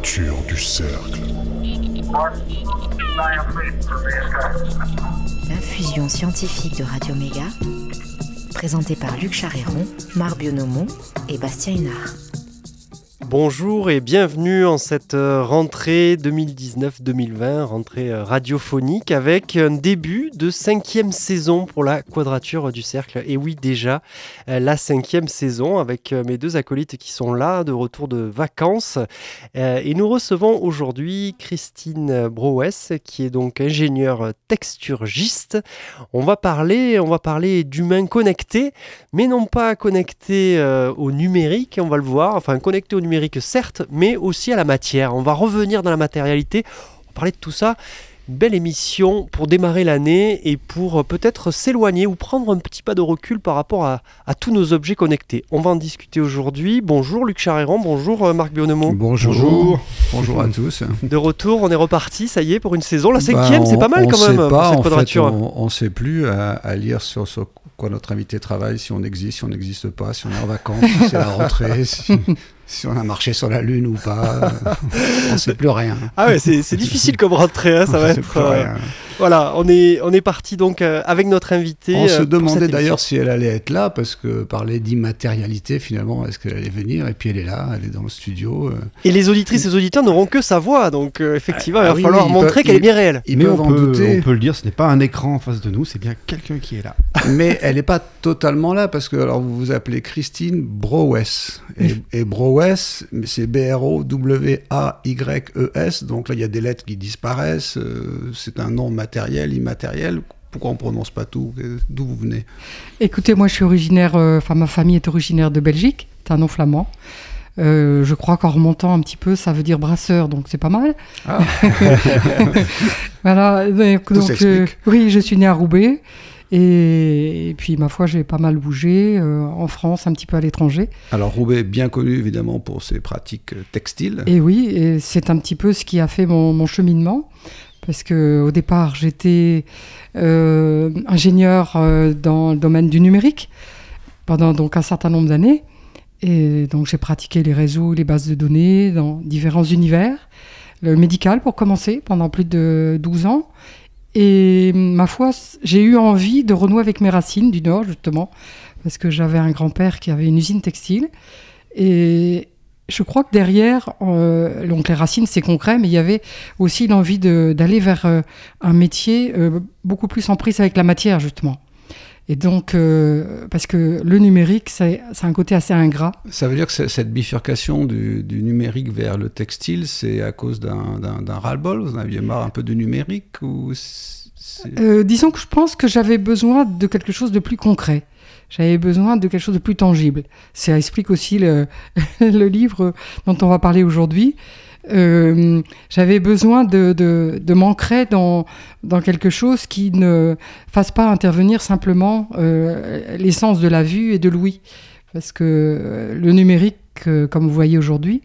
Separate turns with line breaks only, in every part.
quadrature du cercle.
Infusion scientifique de Radio Méga, présentée par Luc Charéron, Marc Bionomo et Bastien Hénard.
Bonjour et bienvenue en cette euh, rentrée 2019-2020, rentrée euh, radiophonique avec un début de cinquième saison pour la Quadrature du Cercle. Et oui, déjà euh, la cinquième saison avec mes deux acolytes qui sont là, de retour de vacances. Et nous recevons aujourd'hui Christine Brouès, qui est donc ingénieure texturgiste. On va parler, on va parler d'humains connectés, mais non pas connectés au numérique, on va le voir, enfin connectés au numérique certes, mais aussi à la matière. On va revenir dans la matérialité, on parler de tout ça. Une belle émission pour démarrer l'année et pour euh, peut-être s'éloigner ou prendre un petit pas de recul par rapport à, tous nos objets connectés. On va en discuter aujourd'hui. Bonjour Luc Charéron, bonjour euh, Marc Bionemo.
Bonjour. Bonjour. à tous.
De retour, on est reparti, ça y est, pour une saison. La bah, cinquième, c'est pas mal quand même
pas, cette quadrature. on ne sait plus à, lire sur, sur quoi notre invité travaille, si on existe, si on n'existe pas, si on est en vacances, si c'est la rentrée, si, si on a marché sur la Lune ou pas. on ne sait plus rien.
Ah ouais, c'est difficile comme rentrée, hein, ça va être. Euh, voilà, on est, on est parti donc euh, avec notre invité.
On se euh, demandait d'ailleurs si elle allait être là, parce que parler d'immatérialité, finalement, est-ce qu'elle allait venir? Et puis elle est là, elle est dans le studio.
Et les auditrices et les auditeurs n'auront que sa voix, donc effectivement, il va ah falloir montrer qu'elle est bien réelle.
Mais on, peut, on peut le dire, ce n'est pas un écran en face de nous, c'est bien quelqu'un qui est là.
Mais elle n'est pas totalement là, parce que alors, vous vous appelez Christine Browes. Et, et Browes, c'est B-R-O-W-A-Y-E-S, donc là il y a des lettres qui disparaissent, euh, c'est un nom matériel, immatériel. Pourquoi on ne prononce pas tout? D'où vous venez?
Écoutez, moi je suis originaire, euh, enfin ma famille est originaire de Belgique, c'est un nom flamand. Euh, je crois qu'en remontant un petit peu, ça veut dire brasseur, donc c'est pas mal. Ah. voilà, donc, oui, je suis né à Roubaix. Et, puis, ma foi, j'ai pas mal bougé euh, en France, un petit peu à l'étranger.
Alors, Roubaix, bien connu évidemment pour ses pratiques textiles.
Et oui, et c'est un petit peu ce qui a fait mon, cheminement. Parce qu'au départ, j'étais euh, ingénieur euh, dans le domaine du numérique pendant donc un certain nombre d'années. Et donc, j'ai pratiqué les réseaux, les bases de données dans différents univers. Le médical, pour commencer, pendant plus de 12 ans. Et ma foi, j'ai eu envie de renouer avec mes racines du Nord, justement, parce que j'avais un grand-père qui avait une usine textile. Et je crois que derrière, euh, donc les racines, c'est concret, mais il y avait aussi l'envie d'aller vers euh, un métier euh, beaucoup plus en prise avec la matière, justement. Et donc, parce que le numérique, c'est un côté assez ingrat.
Ça veut dire que cette bifurcation du, du numérique vers le textile, c'est à cause d'un ras-le-bol? Vous en aviez marre un peu du numérique ou
euh, Disons que je pense que j'avais besoin de quelque chose de plus concret. J'avais besoin de quelque chose de plus tangible. Ça explique aussi le, livre dont on va parler aujourd'hui. Euh, j'avais besoin de, de, m'ancrer dans, quelque chose qui ne fasse pas intervenir simplement euh, l'essence de la vue et de l'ouïe. Parce que euh, le numérique, comme vous voyez aujourd'hui,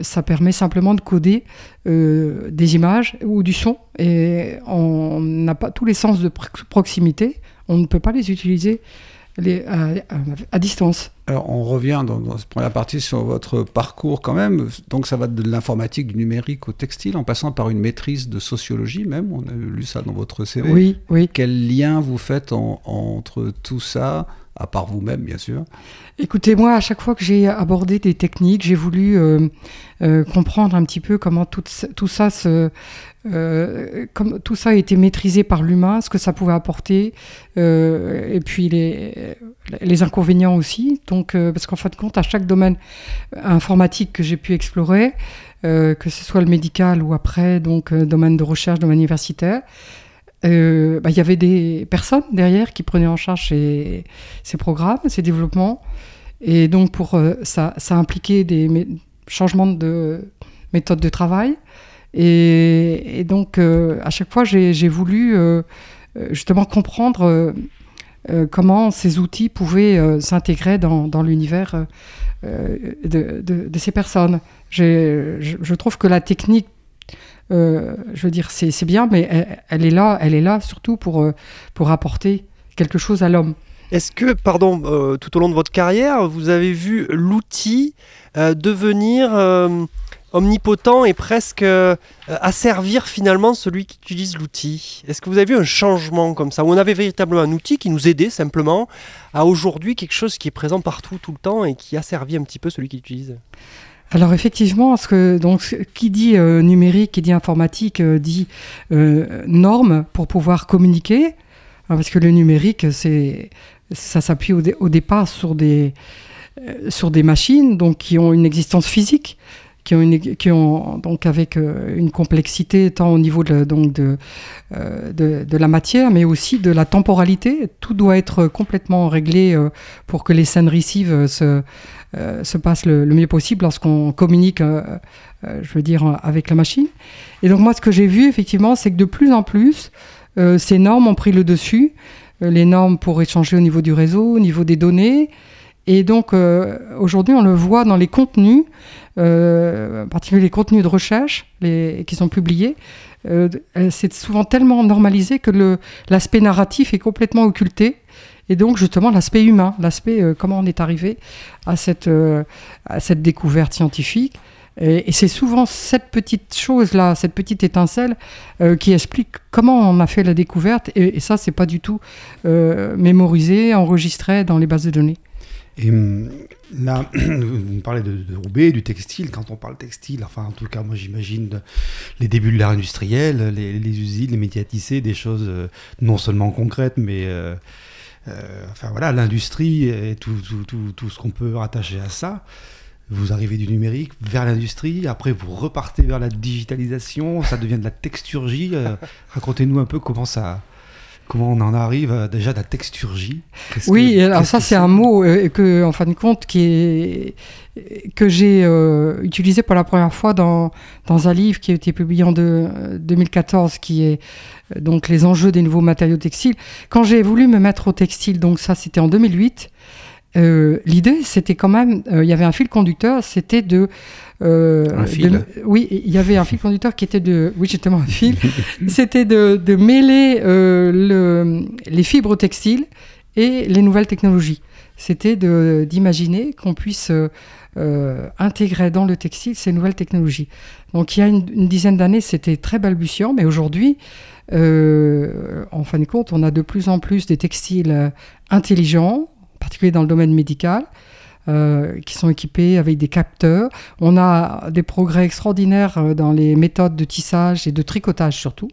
ça permet simplement de coder des images ou du son. Et on n'a pas tous les sens de proximité, on ne peut pas les utiliser les, à, distance.
Alors, on revient dans, dans, cette première partie sur votre parcours quand même. Donc, ça va de l'informatique, du numérique au textile, en passant par une maîtrise de sociologie même. On a lu ça dans votre CV.
Oui, oui.
Quel lien vous faites entre tout ça à part vous-même, bien sûr?
Écoutez, moi, à chaque fois que j'ai abordé des techniques, j'ai voulu euh, euh, comprendre un petit peu comment tout, tout ça se, euh, comme tout ça a été maîtrisé par l'humain, ce que ça pouvait apporter, et puis les, inconvénients aussi. Donc, parce qu'en fin de compte, à chaque domaine informatique que j'ai pu explorer, que ce soit le médical ou après, donc domaine de recherche, domaine universitaire, euh, bah, il y avait des personnes derrière qui prenaient en charge ces, programmes, ces développements. Et donc, pour, euh, ça, ça impliquait des changements de méthode de travail. Et, donc, euh, à chaque fois, j'ai voulu justement comprendre comment ces outils pouvaient s'intégrer dans, l'univers de, ces personnes. Je, trouve que la technique euh, je veux dire, c'est bien, mais elle, est là, elle est là surtout pour, euh, pour apporter quelque chose à l'homme.
Est-ce que, pardon, euh, tout au long de votre carrière, vous avez vu l'outil devenir omnipotent et presque euh, asservir finalement celui qui utilise l'outil. Est-ce que vous avez vu un changement comme ça Où on avait véritablement un outil qui nous aidait simplement à aujourd'hui quelque chose qui est présent partout, tout le temps et qui asservit un petit peu celui qui l'utilise?
Alors effectivement, que, donc, qui dit euh, numérique, qui dit informatique, euh, dit euh, normes pour pouvoir communiquer, hein, parce que le numérique, c'est, ça s'appuie au, au départ sur des, euh, sur des machines donc, qui ont une existence physique, qui ont, donc avec euh, une complexité tant au niveau de, donc euh, de, de la matière, mais aussi de la temporalité. Tout doit être complètement réglé euh, pour que les scènes receive euh, se, se passent le, mieux possible lorsqu'on communique, je veux dire, avec la machine. Et donc moi, ce que j'ai vu, effectivement, c'est que de plus en plus, ces normes ont pris le dessus. Les normes pour échanger au niveau du réseau, au niveau des données. Et donc, euh, aujourd'hui, on le voit dans les contenus, euh, en particulier les contenus de recherche les, qui sont publiés. Euh, c'est souvent tellement normalisé que l'aspect narratif est complètement occulté. Et donc, justement, l'aspect humain, l'aspect comment on est arrivé à cette, à cette découverte scientifique. Et, c'est souvent cette petite chose-là, cette petite étincelle, qui explique comment on a fait la découverte. Et, et ça, c'est pas du tout mémorisé, enregistré dans les bases de données.
Et hum, là, vous me parlez de, Roubaix, du textile. Quand on parle textile, enfin, en tout cas, moi, j'imagine les débuts de l'ère industrielle, les, usines, les tisser, des choses euh, non seulement concrètes, mais euh, euh, enfin voilà, l'industrie et tout, ce qu'on peut rattacher à ça. Vous arrivez du numérique vers l'industrie, après vous repartez vers la digitalisation, ça devient de la texturgie. Racontez-nous un peu comment ça, comment on en arrive à déjà de la texturgie.
Oui,
que-
alors ça c'est un mot euh, que, en fin de compte, qui est que j'ai euh, utilisé pour la première fois dans, dans un livre qui a été publié en deux- euh, 2014, qui est euh, donc les enjeux des nouveaux matériaux textiles. Quand j'ai voulu me mettre au textile, donc ça c'était en 2008. Euh, L'idée, c'était quand même, euh, il y avait un fil conducteur, c'était de, euh,
Un fil.
de- oui, il y avait un fil conducteur qui était de, oui, justement un fil, c'était de, de mêler le, les fibres textiles et les nouvelles technologies. C'était d'imaginer qu'on puisse intégrer dans le textile ces nouvelles technologies. Donc il y a une, une dizaine d'années, c'était très balbutiant, mais aujourd'hui, en fin de compte, on a de plus en plus des textiles intelligents, en particulier dans le domaine médical, euh, qui sont équipés avec des capteurs. On a des progrès extraordinaires euh, dans les méthodes de tissage et de tricotage surtout.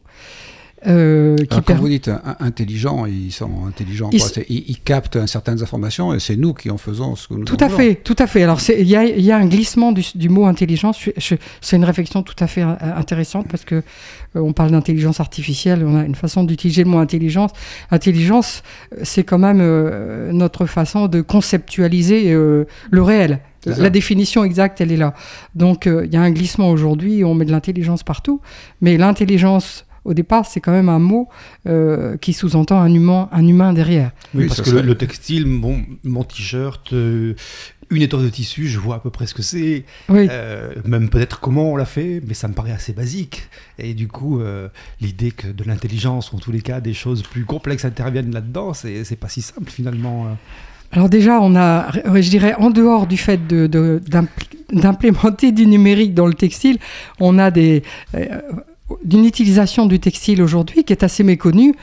Euh, qui
Alors, quand vous dites intelligent, ils sont intelligents.
Ils
quoi.
s-
C'est- Ils, ils captent certaines informations et c'est nous qui en faisons ce que nous
Tout à fait, tout à fait. Alors il y a, il y a un glissement du, du mot intelligence. C'est une réflexion tout à fait euh, intéressante parce que euh, on parle d'intelligence artificielle. On a une façon d'utiliser le mot intelligence. Intelligence, c'est quand même euh, notre façon de conceptualiser le réel. La, définition exacte, elle est là. Donc il y a un glissement aujourd'hui. On met de l'intelligence partout, mais l'intelligence au départ, c'est quand même un mot euh, qui sous-entend un humain, un humain derrière.
Oui, parce que le,
serait-
le textile, bon, mon t-shirt, euh, une étoffe de tissu, je vois à peu près ce que c'est,
Oui.
euh, même peut-être comment on l'a fait, mais ça me paraît assez basique. Et du coup, euh, l'idée que de l'intelligence, ou en tous les cas, des choses plus complexes interviennent là-dedans, c'est pas si simple finalement. euh.
Alors déjà, on a, je dirais, en dehors du fait de- de- d'impl- d'implémenter du numérique dans le textile, on a des, euh, d'une utilisation du textile aujourd'hui qui est assez méconnue,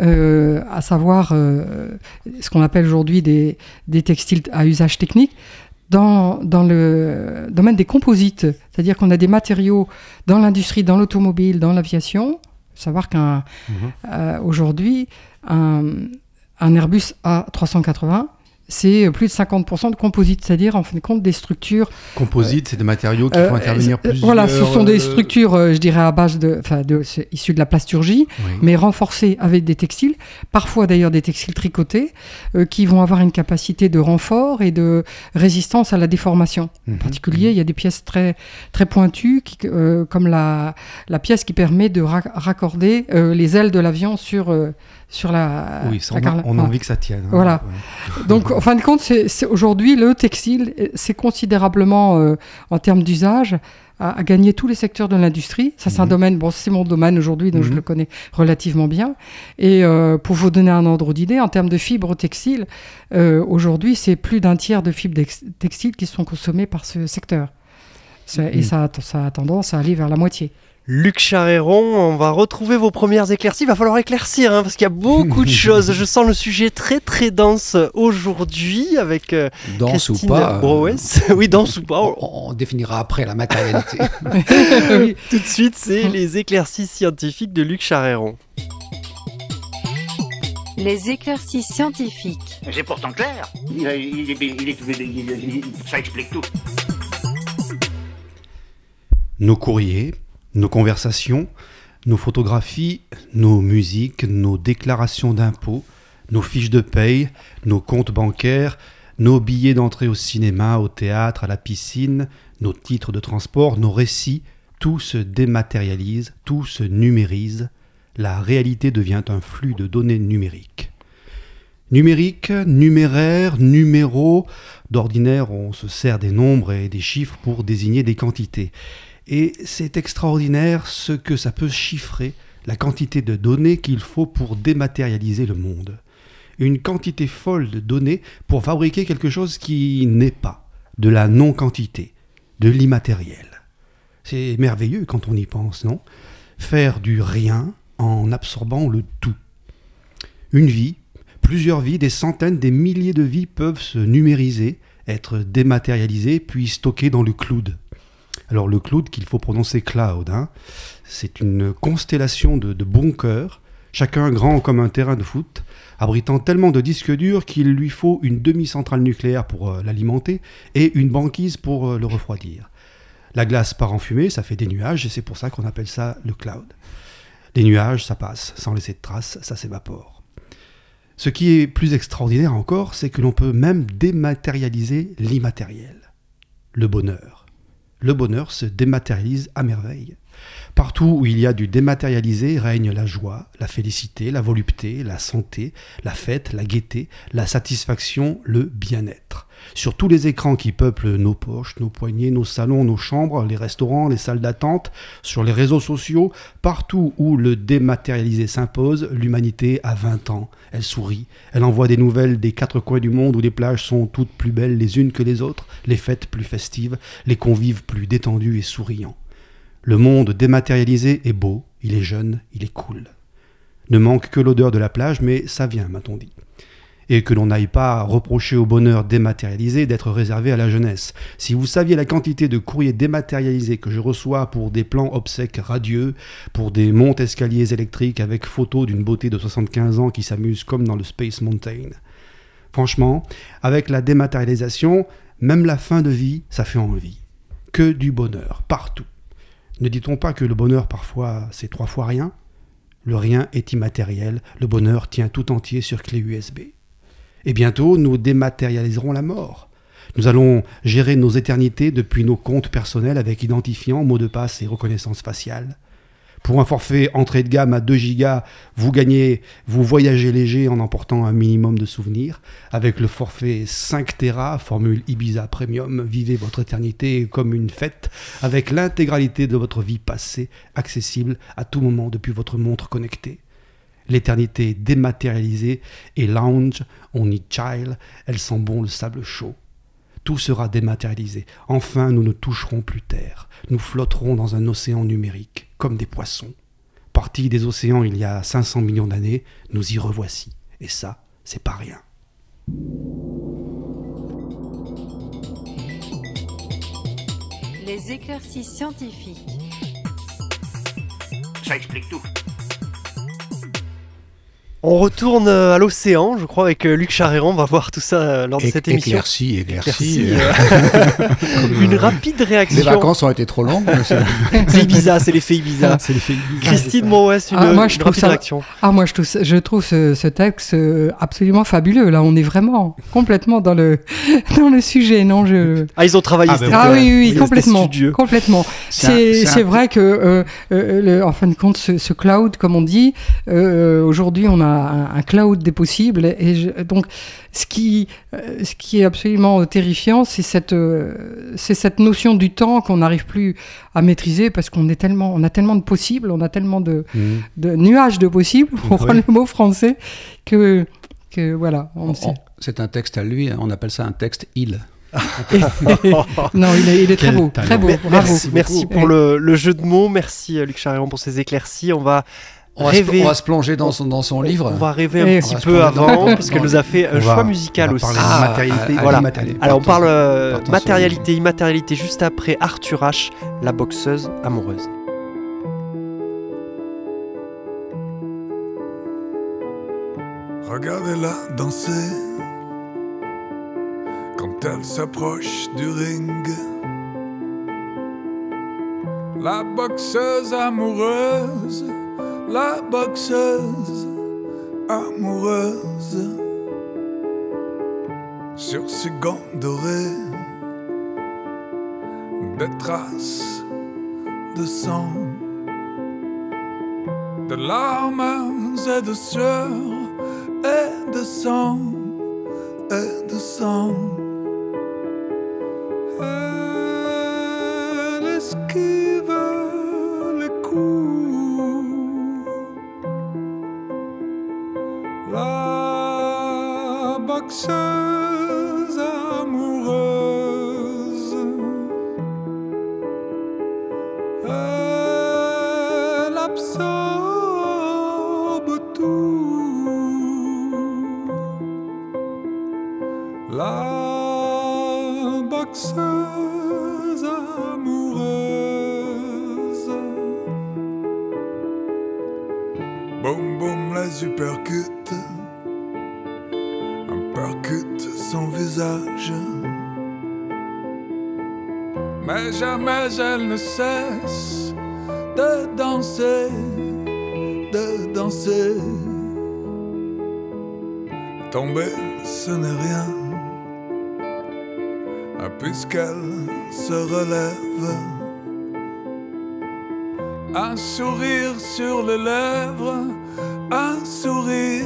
euh, à savoir euh, ce qu'on appelle aujourd'hui des, des textiles à usage technique. Dans, dans le domaine des composites, c'est-à-dire qu'on a des matériaux dans l'industrie, dans l'automobile, dans l'aviation. Savoir qu'un euh, aujourd'hui, un, un Airbus A380, c'est plus de 50% de composite, c'est-à-dire en fin de compte des structures.
Composite, c'est des matériaux qui
euh,
font intervenir
euh,
plusieurs.
Voilà, ce sont des
euh,
structures, euh, je dirais, à base de, enfin, de, c'est issu de la plasturgie,
oui.
mais renforcées avec des textiles, parfois d'ailleurs des textiles tricotés, euh, qui vont avoir une capacité de renfort et de résistance à la déformation.
Mhm.
En particulier, il y a des pièces très, très pointues, qui, euh, comme la, la pièce qui permet de ra- raccorder euh, les ailes de l'avion sur, euh, sur la.
Oui, ça,
la
on, a, on envie que ça tienne. hein.
Voilà.
Ouais.
Donc, en fin de compte, c'est, aujourd'hui, le textile, euh, c'est considérablement, euh, en termes d'usage, à, gagner tous les secteurs de l'industrie. Ça, c'est un
Mhm.
domaine, bon, c'est mon domaine aujourd'hui, donc je
Mhm.
le connais relativement bien. Et euh, pour vous donner un ordre d'idée, en termes de fibres textiles, euh, aujourd'hui, c'est plus d'un tiers de fibres textiles qui sont consommées par ce secteur. Et ça, ça a tendance à aller vers la moitié.
Luc Charéron, on va retrouver vos premières éclaircies. Il va falloir éclaircir hein, parce qu'il y a beaucoup de choses. Je sens le sujet très très dense aujourd'hui avec euh,
dense
Christine
ou pas,
euh, oui, dense ou pas.
On, définira après la matérialité.
Tout de suite, c'est les éclaircies scientifiques de Luc Charéron.
Les éclaircies scientifiques.
C'est pourtant clair. ça explique tout.
Nos courriers, nos conversations, nos photographies, nos musiques, nos déclarations d'impôts, nos fiches de paye, nos comptes bancaires, nos billets d'entrée au cinéma, au théâtre, à la piscine, nos titres de transport, nos récits, tout se dématérialise, tout se numérise, la réalité devient un flux de données numériques. Numérique, numéraire, numéro, d'ordinaire on se sert des nombres et des chiffres pour désigner des quantités. Et c'est extraordinaire ce que ça peut chiffrer, la quantité de données qu'il faut pour dématérialiser le monde. Une quantité folle de données pour fabriquer quelque chose qui n'est pas, de la non-quantité, de l'immatériel. C'est merveilleux quand on y pense, non? Faire du rien en absorbant le tout. Une vie, plusieurs vies, des centaines, des milliers de vies peuvent se numériser, être dématérialisées, puis stockées dans le cloud. Alors le cloud qu'il faut prononcer cloud, hein, c'est une constellation de, de bunkers, chacun grand comme un terrain de foot, abritant tellement de disques durs qu'il lui faut une demi-centrale nucléaire pour euh, l'alimenter et une banquise pour euh, le refroidir. La glace part en fumée, ça fait des nuages et c'est pour ça qu'on appelle ça le cloud. Les nuages, ça passe, sans laisser de traces, ça s'évapore. Ce qui est plus extraordinaire encore, c'est que l'on peut même dématérialiser l'immatériel, le bonheur le bonheur se dématérialise à merveille. Partout où il y a du dématérialisé règne la joie, la félicité, la volupté, la santé, la fête, la gaieté, la satisfaction, le bien-être. Sur tous les écrans qui peuplent nos poches, nos poignets, nos salons, nos chambres, les restaurants, les salles d'attente, sur les réseaux sociaux, partout où le dématérialisé s'impose, l'humanité a 20 ans. Elle sourit, elle envoie des nouvelles des quatre coins du monde où les plages sont toutes plus belles les unes que les autres, les fêtes plus festives, les convives plus détendus et souriants. Le monde dématérialisé est beau, il est jeune, il est cool. Ne manque que l'odeur de la plage, mais ça vient, m'a-t-on dit. Et que l'on n'aille pas reprocher au bonheur dématérialisé d'être réservé à la jeunesse. Si vous saviez la quantité de courriers dématérialisés que je reçois pour des plans obsèques radieux, pour des montes escaliers électriques avec photos d'une beauté de 75 ans qui s'amuse comme dans le Space Mountain. Franchement, avec la dématérialisation, même la fin de vie, ça fait envie. Que du bonheur, partout. Ne dit-on pas que le bonheur parfois c'est trois fois rien? Le rien est immatériel, le bonheur tient tout entier sur clé USB. Et bientôt nous dématérialiserons la mort. Nous allons gérer nos éternités depuis nos comptes personnels avec identifiant, mot de passe et reconnaissance faciale. Pour un forfait entrée de gamme à 2 gigas, vous gagnez, vous voyagez léger en emportant un minimum de souvenirs. Avec le forfait 5 Tera, formule Ibiza Premium, vivez votre éternité comme une fête, avec l'intégralité de votre vie passée, accessible à tout moment depuis votre montre connectée. L'éternité dématérialisée et lounge, on y child, elle sent bon le sable chaud. Tout sera dématérialisé. Enfin, nous ne toucherons plus terre. Nous flotterons dans un océan numérique comme des poissons. Partis des océans il y a 500 millions d'années, nous y revoici. Et ça, c'est pas rien.
Les éclaircies scientifiques.
Ça explique tout.
On retourne euh, à l'océan, je crois, avec euh, Luc Charéron. On va voir tout ça euh, lors de cette émission.
Éclairci, éclairci.
Une rapide réaction.
Les vacances ont été trop longues.
c'est Ibiza, c'est l'effet Ibiza.
c'est l'effet
Christine Moès, une,
Ah, moi, je
une rapide
ça-
réaction.
Ah, moi, je trouve, je trouve ce, ce texte absolument fabuleux. Là, on est vraiment complètement dans le, dans le sujet. Non, je...
Ah, ils ont travaillé.
Ah, ben
c'était-
Ah oui, oui, complètement.
studieux.
complètement.
C'est
vrai que, euh, euh, le- en fin de compte, ce, ce cloud, comme on dit, euh, aujourd'hui, on a un, un cloud des possibles. Et je- donc, ce qui, euh, ce qui est absolument terrifiant, c'est cette, euh, c'est cette notion du temps qu'on n'arrive plus à maîtriser parce qu'on est tellement, on a tellement de possibles, on a tellement de, de nuages de possibles, pour prendre le mot français, que, que voilà, on
On-
sait.
on- C'est un texte à lui, on appelle ça un texte il.
non, il est, il est très beau,
talent.
très beau, bravo.
Merci, merci pour le, le jeu de mots. Merci euh, Luc Charéron pour ces éclaircies. On va
On va, se,
rêver.
on va se plonger dans son, dans son livre.
On va rêver un
Et-
petit peu avant,
dans-
puisqu'elle
dans-
nous a fait un
On
choix
va-
musical
on va
aussi.
Ah,
matérialité et
voilà.
immatérialité.
Alors on parle euh, matérialité, immatérialité juste après Arthur H, la boxeuse amoureuse.
Regardez-la danser quand elle s'approche du ring. La boxeuse amoureuse, la boxeuse amoureuse. Sur ses gants dorés, des traces de sang, de larmes et de sueur et de sang, et de sang. Elle esquive les coups. Boxeuse amoureuse. Elle absorbe tout. La boxeuse amoureuse. Boum boum les uppercuts. Son visage. Mais jamais elle ne cesse de danser, de danser. Tomber, ce n'est rien, ah, puisqu'elle se relève. Un sourire sur les lèvres, un sourire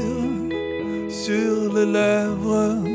sur les lèvres.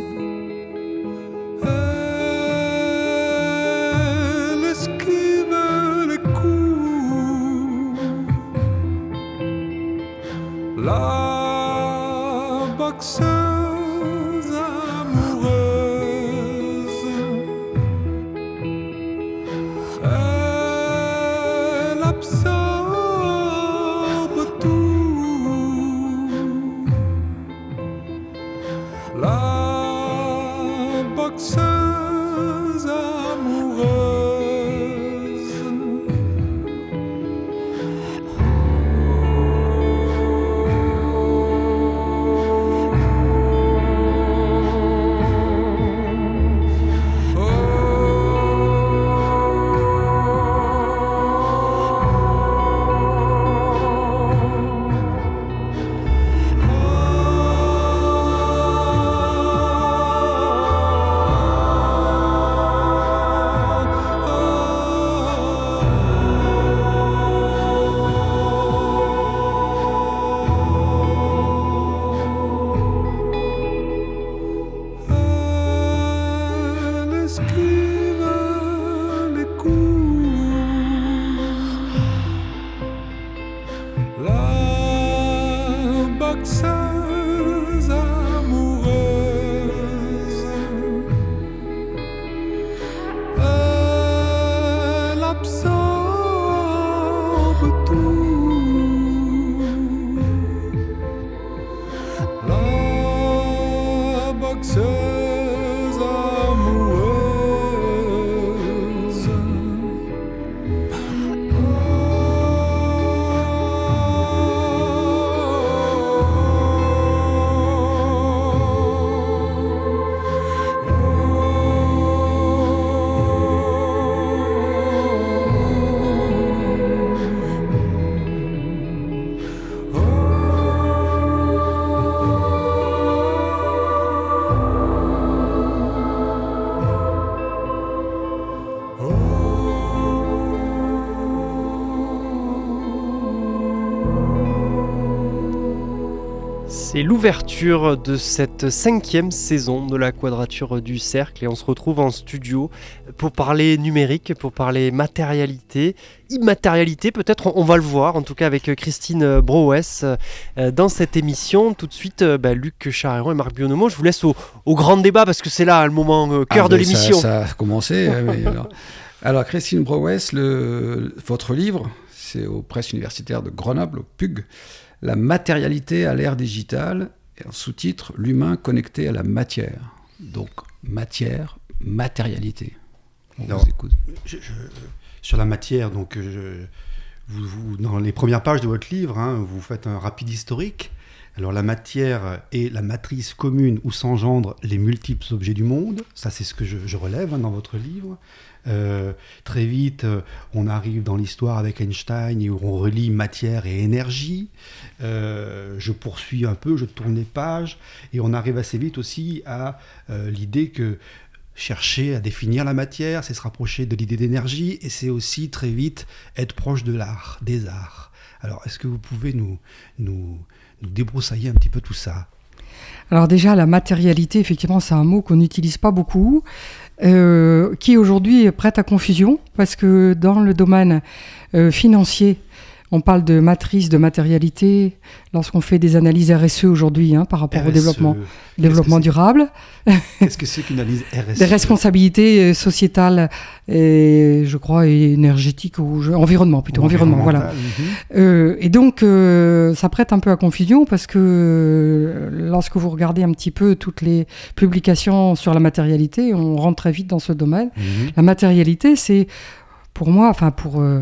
L'ouverture de cette cinquième saison de la Quadrature du Cercle et on se retrouve en studio pour parler numérique, pour parler matérialité, immatérialité peut-être, on va le voir en tout cas avec Christine Broes euh, dans cette émission. Tout de suite, euh, bah, Luc Charéron et Marc Bionomo, je vous laisse au, au grand débat parce que c'est là le moment euh, cœur
Ah,
de
mais ça-
l'émission.
Ça, a commencé. mais alors, alors, Christine Brouès, le, votre livre, c'est aux presses universitaires de Grenoble, au PUG, La matérialité à l'ère digitale, et en sous-titre L'humain connecté à la matière. Donc, matière, matérialité. On
Alors,
vous écoute.
Je- je- sur la matière, donc, je- vous, vous- dans les premières pages de votre livre, hein, vous faites un rapide historique. Alors, la matière est la matrice commune où s'engendrent les multiples objets du monde. Ça, c'est ce que je, relève hein, dans votre livre. Euh, très vite, euh, on arrive dans l'histoire avec Einstein où on relie matière et énergie. Euh, je poursuis un peu, je tourne les pages et on arrive assez vite aussi à l'idée que chercher à définir la matière, c'est se rapprocher de l'idée d'énergie et c'est aussi très vite être proche de l'art, des arts. Alors, est-ce que vous pouvez nous, nous, nous débroussailler un petit peu tout ça.
Alors déjà, la matérialité, effectivement, c'est un mot qu'on n'utilise pas beaucoup, euh, qui aujourd'hui prête à confusion, parce que dans le domaine euh, financier, on parle de matrice, de matérialité, lorsqu'on fait des analyses RSE aujourd'hui hein, par rapport au
RSE,
développement,
que
durable,
Qu'est-ce que c'est qu'une analyse RSE
des responsabilités euh, sociétales et, je crois, et énergétiques ou je- environnement plutôt, environnement, voilà.
Mhm.
Euh, et donc, euh, ça prête un peu à confusion parce que lorsque vous regardez un petit peu toutes les publications sur la matérialité, on rentre très vite dans ce domaine.
Mhm.
La matérialité, c'est pour moi, enfin pour, euh,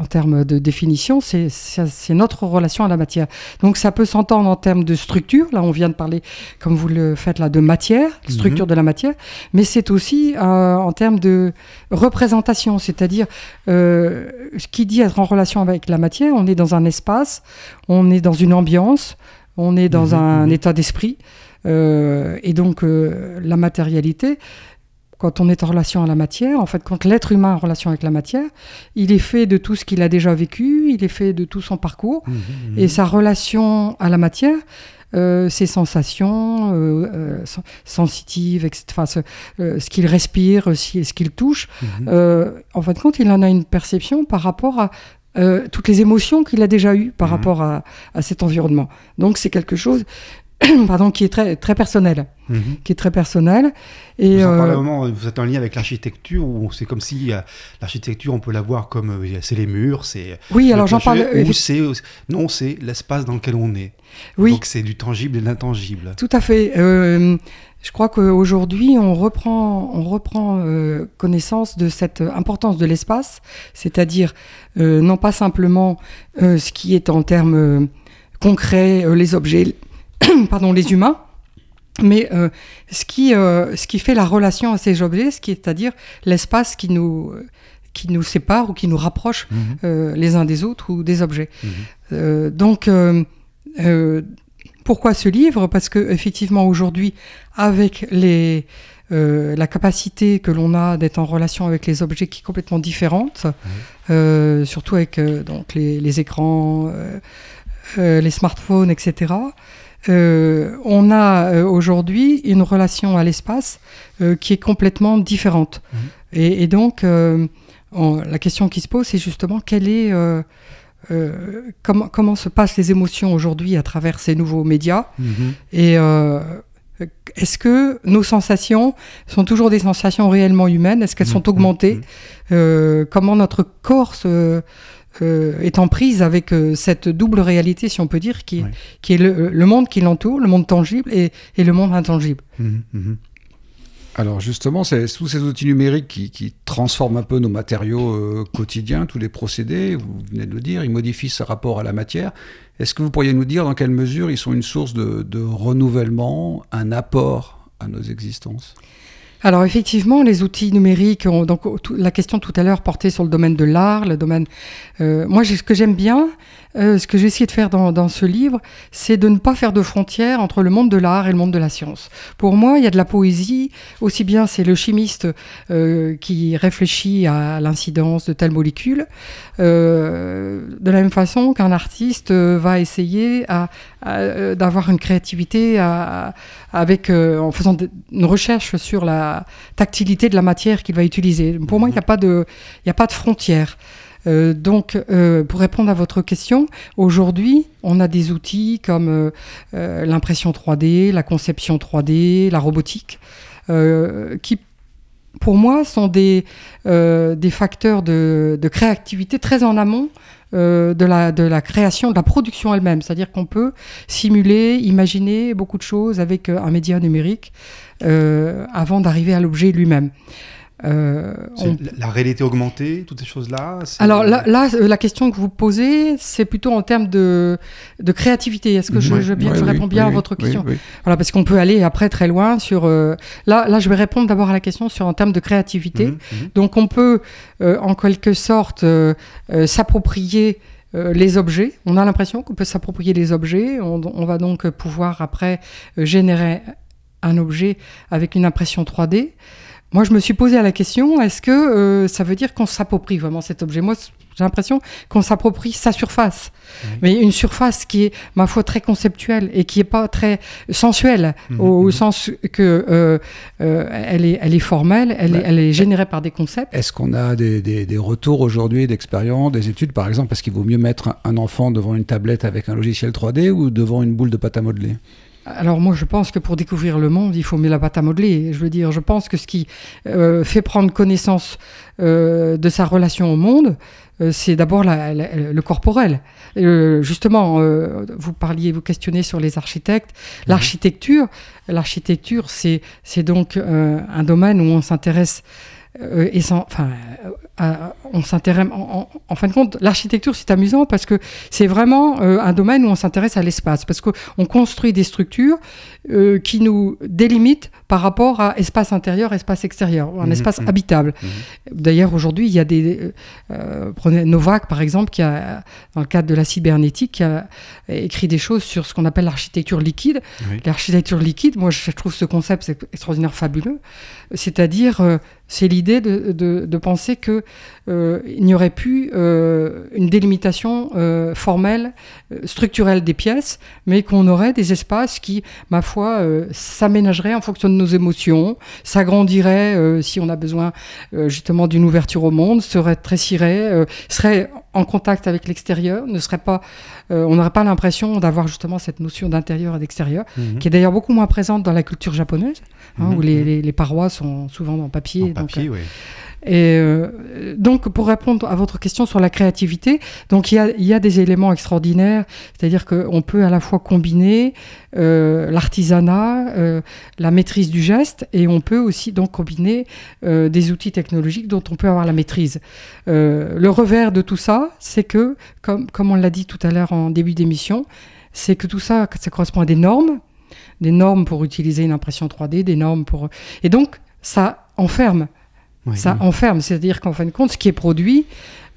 en termes de définition, c'est notre relation à la matière. Donc ça peut s'entendre en termes de structure. Là, on vient de parler, comme vous le faites là, de matière, structure de la matière, mais c'est aussi euh, en termes de représentation, c'est-à-dire euh, ce qui dit être en relation avec la matière. On est dans un espace, on est dans une ambiance, on est dans
Mhm,
un
mhm.
état d'esprit, Euh, et donc euh, la matérialité quand on est en relation à la matière, en fait, quand l'être humain est en relation avec la matière, il est fait de tout ce qu'il a déjà vécu, il est fait de tout son parcours,
Mhm, mhm.
et sa relation à la matière, euh, ses sensations euh, euh, sen- sensitives, etc., enfin, ce, ce qu'il respire, ce qu'il touche, en fin de compte, il en a une perception par rapport à toutes les émotions qu'il a déjà eues par rapport à, à cet environnement. Donc c'est quelque chose pardon, qui est très, très personnel,
Mhm.
qui est très personnel. Et,
Vous en parlez
euh,
un moment, vous êtes en lien avec l'architecture, où c'est comme si euh, l'architecture, on peut la voir comme euh, c'est les murs, c'est
oui, alors j'en parle.
ou c'est non, c'est l'espace dans lequel on est.
oui,
Donc c'est du tangible et de l'intangible.
Tout à fait. Je crois qu'aujourd'hui, on reprend, on reprend connaissance de cette importance de l'espace, c'est-à-dire non pas simplement ce qui est en termes concrets, les objets, pardon, les humains, mais euh, ce, qui, euh, ce qui fait la relation à ces objets, ce c'est-à-dire l'espace qui nous, qui nous sépare ou qui nous rapproche
Mhm.
euh, les uns des autres ou des objets.
Mhm.
Donc, pourquoi ce livre? Parce que effectivement, aujourd'hui, avec les, la capacité que l'on a d'être en relation avec les objets qui est complètement différente, euh, surtout avec donc les, les écrans, les smartphones, etc. euh, on a euh, aujourd'hui une relation à l'espace euh, qui est complètement différente.
Mhm.
Et, et donc, euh, on- la question qui se pose, c'est justement quelle est, comment, comment se passent les émotions aujourd'hui à travers ces nouveaux médias
Mhm.
et est-ce que nos sensations sont toujours des sensations réellement humaines? Est-ce qu'elles
Mhm.
sont augmentées? Comment notre corps se, est en prise avec euh, cette double réalité, si on peut dire, qui est,
Ouais.
qui est le, le monde qui l'entoure, le monde tangible et, et le monde intangible
Mhm. Mhm.
Alors justement, c'est tous ces outils numériques qui, qui transforment un peu nos matériaux euh, quotidiens, tous les procédés, vous venez de le dire, ils modifient ce rapport à la matière. Est-ce que vous pourriez nous dire dans quelle mesure ils sont une source de, de renouvellement, un apport à nos existences?
Alors effectivement, les outils numériques, ont, donc la question tout à l'heure portait sur le domaine de l'art, le domaine. euh, moi, ce que j'aime bien, euh, ce que j'ai essayé de faire dans, ce livre, c'est de ne pas faire de frontières entre le monde de l'art et le monde de la science. Pour moi, il y a de la poésie, aussi bien c'est le chimiste euh, qui réfléchit à l'incidence de telle molécule, de la même façon qu'un artiste va essayer d'avoir une créativité à- avec, euh, en faisant une recherche sur la tactilité de la matière qu'il va utiliser. Pour moi, il n'y a pas de, il n'y a pas de frontières. Euh, donc, euh, pour répondre à votre question, aujourd'hui, on a des outils comme l'impression 3D, la conception 3D, la robotique, qui, pour moi, sont des, euh, des facteurs de, de créativité très en amont euh, de, la, création, de la production elle-même. C'est-à-dire qu'on peut simuler, imaginer beaucoup de choses avec euh, un média numérique euh, avant d'arriver à l'objet lui-même. Euh, on-
la- réalité augmentée, toutes ces choses-là.
alors là, là, euh, la question que vous posez, c'est plutôt en termes de, de créativité. Est-ce que je,
Ouais,
je, bien,
ouais,
je
oui,
réponds bien à votre question
oui.
Voilà, parce qu'on peut aller après très loin sur. euh, là, là, je vais répondre d'abord à la question sur en termes de créativité.
Mhm, mhm.
Donc, on peut euh, en quelque sorte s'approprier les objets. On a l'impression qu'on peut s'approprier les objets. On, on va donc pouvoir après générer un objet avec une impression 3D. Moi, je me suis posé la question est-ce que euh, ça veut dire qu'on s'approprie vraiment cet objet? Moi, j'ai l'impression qu'on s'approprie sa surface, mais une surface qui est, ma foi, très conceptuelle et qui est pas très sensuelle,
Mhm,
au, au
mhm.
sens que euh, euh, elle, est, elle est formelle, elle,
Bah,
est, elle est générée par des concepts.
Est-ce qu'on a des, des- des retours aujourd'hui d'expérience, des études par exemple? Parce qu'il vaut mieux mettre un enfant devant une tablette avec un logiciel 3D ou devant une boule de pâte à modeler?
Alors moi, je pense que pour découvrir le monde, il faut mettre la pâte à modeler. Je veux dire, je pense que ce qui euh, fait prendre connaissance euh, de sa relation au monde, euh, c'est d'abord le corporel. Euh, justement, euh, vous parliez, vous questionnez sur les architectes. L'architecture, l'architecture, c'est c'est donc euh, un domaine où on s'intéresse. Euh, et sans- enfin, euh, à- on s'intéresse. En, en- en fin de compte, l'architecture, c'est amusant parce que c'est vraiment euh, un domaine où on s'intéresse à l'espace, parce qu'on construit des structures euh, qui nous délimitent par rapport à espace intérieur, espace extérieur, un
Mhm,
espace
mhm.
habitable. D'ailleurs, aujourd'hui, il y a des. euh, prenez Novak, par exemple, qui a, dans le cadre de la cybernétique, qui a écrit des choses sur ce qu'on appelle l'architecture liquide.
Oui.
L'architecture liquide, moi, je trouve ce concept extraordinaire, fabuleux. C'est-à-dire, euh, c'est l'idée de, penser que euh, n'y aurait plus euh, une délimitation euh, formelle, structurelle des pièces, mais qu'on aurait des espaces qui, ma foi, s'aménageraient en fonction de nos émotions, s'agrandiraient si on a besoin justement d'une ouverture au monde, se rétréciraient, seraient en contact avec l'extérieur, ne serait pas, euh, on n'aurait pas l'impression d'avoir justement cette notion d'intérieur et d'extérieur,
Mhm.
qui est d'ailleurs beaucoup moins présente dans la culture japonaise, hein,
Mhm,
où les,
mhm.
les- les parois sont souvent en papier.
En
donc,
papier,
euh,
oui.
Et euh, donc, pour répondre à votre question sur la créativité, donc il y a, des éléments extraordinaires, c'est-à-dire qu'on peut à la fois combiner euh, l'artisanat, euh, la maîtrise du geste, et on peut aussi donc combiner des outils technologiques dont on peut avoir la maîtrise. Le revers de tout ça, c'est que, comme, comme on l'a dit tout à l'heure en début d'émission, c'est que tout ça, ça correspond à des normes, des normes pour utiliser une impression 3D, des normes pour... Et donc, ça enferme
Oui,
ça
oui.
enferme, c'est-à-dire qu'en fin de compte, ce qui est produit,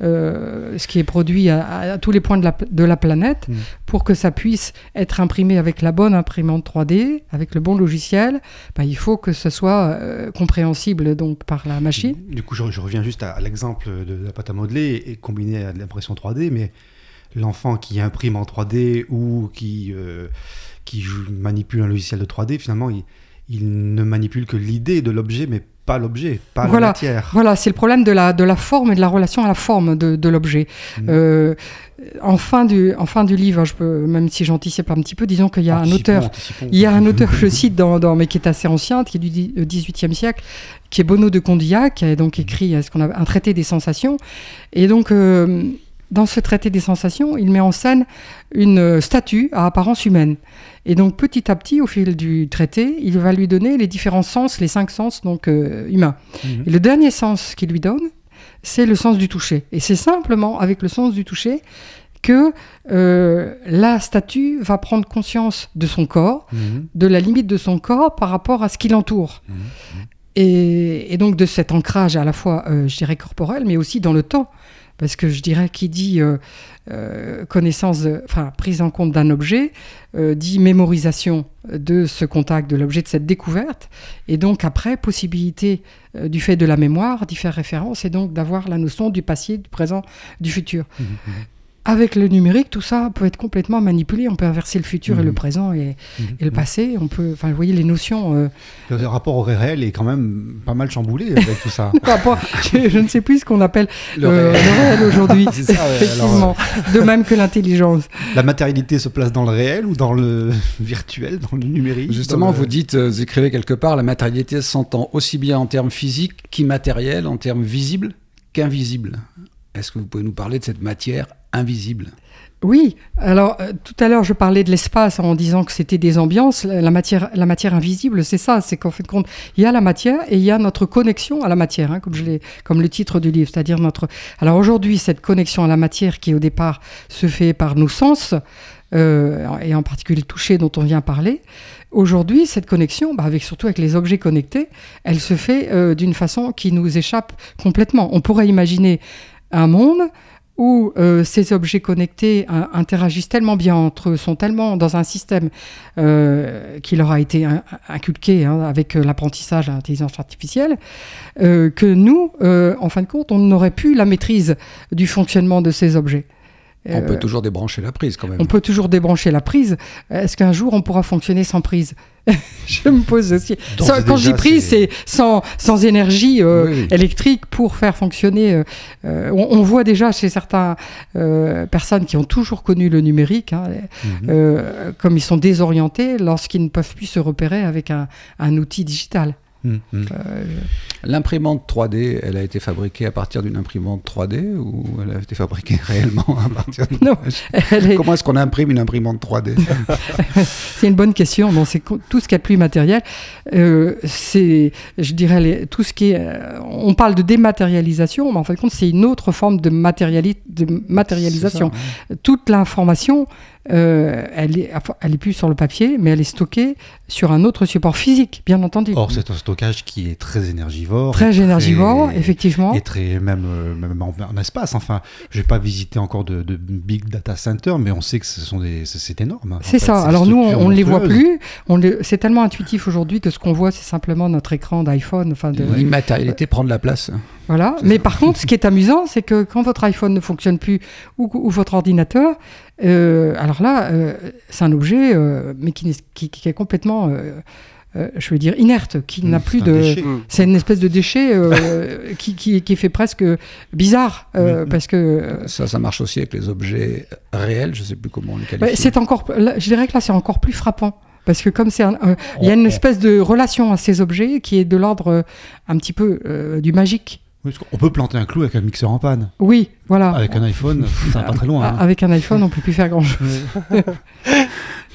euh, ce qui est produit à, à tous les points de la, de la planète,
Mm.
pour que ça puisse être imprimé avec la bonne imprimante 3D, avec le bon logiciel, bah, il faut que ce soit euh, compréhensible donc par la machine.
Du coup, je, je reviens juste à, à l'exemple de la pâte à modeler et combiné à de l'impression 3D, mais l'enfant qui imprime en 3D ou qui, euh, qui manipule un logiciel de 3D, finalement, il, il ne manipule que l'idée de l'objet, mais pas l'objet, pas
Voilà.
la matière.
Voilà, c'est le problème de la, de la forme et de la relation à la forme de, de l'objet.
Mm.
Euh, en, fin du, en fin du livre, je peux, même si j'anticipe un petit peu, disons qu'il y a un auteur
anticipons.
Il y a un auteur, je cite, dans, dans- mais qui est assez ancien, qui est du dix- euh, XVIIIe siècle, qui est Bono de Condillac, qui a donc écrit euh, ce qu'on a, un traité des sensations. Et donc, euh, dans ce traité des sensations, il met en scène une statue à apparence humaine. Et donc, petit à petit, au fil du traité, il va lui donner les différents sens, les cinq sens donc euh, humains.
Mhm.
Et le dernier sens qu'il lui donne, c'est le sens du toucher. Et c'est simplement avec le sens du toucher que euh, la statue va prendre conscience de son corps,
Mhm.
de la limite de son corps par rapport à ce qui l'entoure.
Mhm.
Et, et donc de cet ancrage à la fois, euh, je dirais, corporel, mais aussi dans le temps. Parce que je dirais qui dit euh, euh, connaissance, enfin prise en compte d'un objet, euh, dit mémorisation de ce contact, de l'objet, de cette découverte, et donc après possibilité du fait de la mémoire d'y faire référence et donc d'avoir la notion du passé, du présent, du futur.
Mhm,
Avec le numérique, tout ça peut être complètement manipulé. On peut inverser le futur et
Mhm.
le présent et,
Mhm.
et le passé. On peut, enfin, vous voyez les notions. euh,
Le rapport au réel est quand même pas mal chamboulé avec tout ça.
rapport- je, je ne sais plus ce qu'on appelle
Le
euh,
réel.
aujourd'hui.
C'est ça, ouais.
Effectivement. de même que l'intelligence.
La matérialité se place dans le réel ou dans le virtuel, dans le numérique
Justement,
le-
vous dites, euh, vous écrivez quelque part, la matérialité s'entend aussi bien en termes physiques qu'immatériels, en termes visibles qu'invisibles. Est-ce que vous pouvez nous parler de cette matière invisible?
Oui, alors euh, tout à l'heure je parlais de l'espace en disant que c'était des ambiances. La matière, la matière invisible, c'est ça, c'est qu'en fait il y a la matière et il y a notre connexion à la matière, hein, comme le titre du livre, c'est-à-dire notre. Alors aujourd'hui, cette connexion à la matière qui au départ se fait par nos sens, euh, et en particulier le toucher dont on vient parler, aujourd'hui, cette connexion, bah, avec, surtout avec les objets connectés, elle se fait euh, d'une façon qui nous échappe complètement. On pourrait imaginer un monde où euh, ces objets connectés euh, interagissent tellement bien entre eux, sont tellement dans un système euh, qui leur a été in- inculqué hein, avec l'apprentissage de l'intelligence artificielle, que nous, en fin de compte, on n'aurait plus la maîtrise du fonctionnement de ces objets.
On
Euh,
peut toujours débrancher la prise quand même.
on peut toujours débrancher la prise. Est-ce qu'un jour on pourra fonctionner sans prise Je me pose aussi. Sans- quand
déjà,
prise,
c'est-
sans, sans énergie euh,
Oui,
électrique pour faire fonctionner. euh, euh, on, on voit déjà chez certaines personnes qui ont toujours connu le numérique, hein,
Mhm.
euh, comme ils sont désorientés lorsqu'ils ne peuvent plus se repérer avec un, un outil digital.
Mhm.
Euh,
L'imprimante 3D, elle a été fabriquée à partir d'une imprimante 3D ou elle a été fabriquée réellement à partir d'une
Non, est-
Comment est-ce qu'on imprime une imprimante 3D
C'est une bonne question. Bon, c'est co- tout ce qui est plus matériel. Euh, c'est, je dirais, les- tout ce qui est. euh, on parle de dématérialisation, mais en fin de compte, c'est une autre forme de, matériali- de matérialisation. Toute l'information, euh, elle est, elle est plus sur le papier, mais elle est stockée sur un autre support physique, bien entendu.
Or, c'est un stockage qui est très énergivore.
Très énergivore, effectivement.
Et très, même, euh, même en, en espace. Enfin, je n'ai pas visité encore de, de big data center, mais on sait que ce sont des, c'est- c'est énorme. en
C'est
fait,
ça. Alors nous, on, ne les voit plus. On les- C'est tellement intuitif aujourd'hui que ce qu'on voit, c'est simplement notre écran d'iPhone. Enfin, de,
L'immatérialité prend de la place.
Voilà. Mais par contre, ce qui est amusant, c'est que quand votre iPhone ne fonctionne plus ou, ou votre ordinateur, euh, alors là, euh, c'est un objet, euh, mais qui, n'est- qui- qui est complètement, euh, euh, je veux dire, inerte, qui n'a
Mmh,
plus de.
déchet.
Mm.
C'est une espèce de déchet euh, qui, qui, qui fait presque bizarre, euh,
Mhm.
parce que
Ça, ça marche aussi avec les objets réels, je ne sais plus comment on les
bah,
qualifie.
c'est encore. là, je dirais que là, c'est encore plus frappant. Parce que comme c'est il y a
On-
une
on-
espèce de relation à ces objets qui est de l'ordre euh, un petit peu euh, du magique.
Oui, parce qu'on peut planter un clou avec un mixeur en panne.
Oui, voilà.
Avec un iPhone, ça va pas très loin. Hein.
Avec un iPhone, on peut plus faire grand-chose.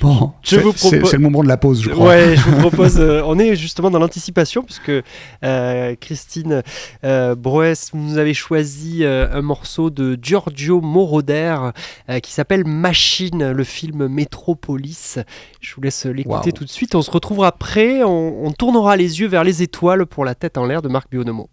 Bon,
Je
c'est-
propose-
c'est le moment de la pause, je crois.
Ouais, je vous propose. euh, on est justement dans l'anticipation puisque euh, Christine euh, Broès nous avait choisi euh, un morceau de Giorgio Moroder euh, qui s'appelle Machine, le film Metropolis. Je vous laisse l'écouter tout de suite. On se retrouvera après. On, on tournera les yeux vers les étoiles pour la tête en l'air de Marc Bionomo.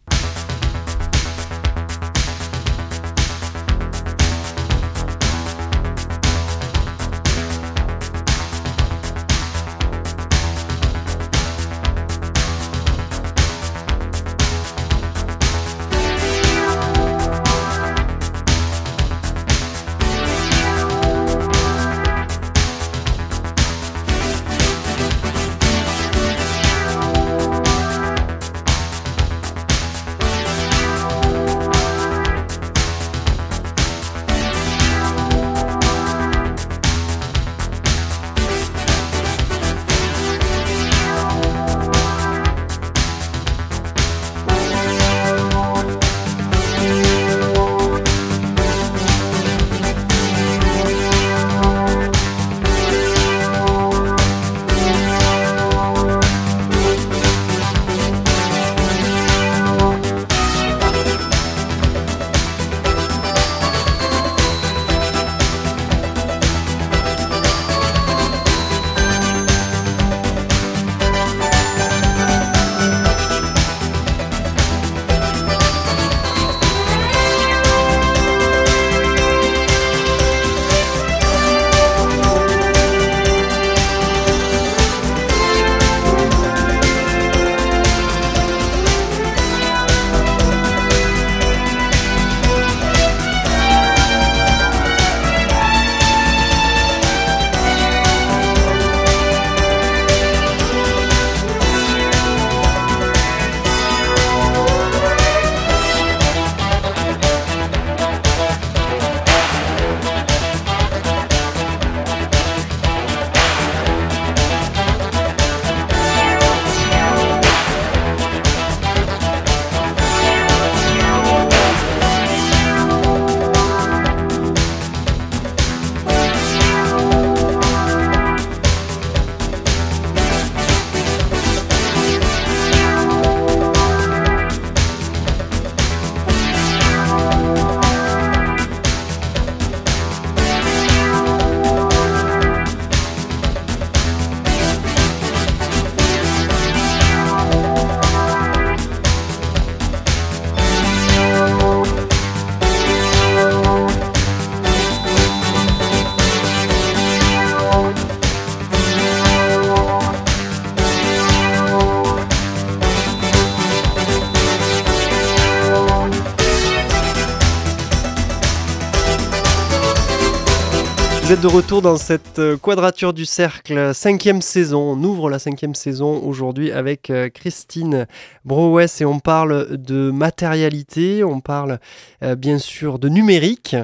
De retour dans cette euh, quadrature du cercle, cinquième saison. On ouvre la cinquième saison aujourd'hui avec euh, Christine Brouès et on parle de matérialité, on parle euh, bien sûr de numérique.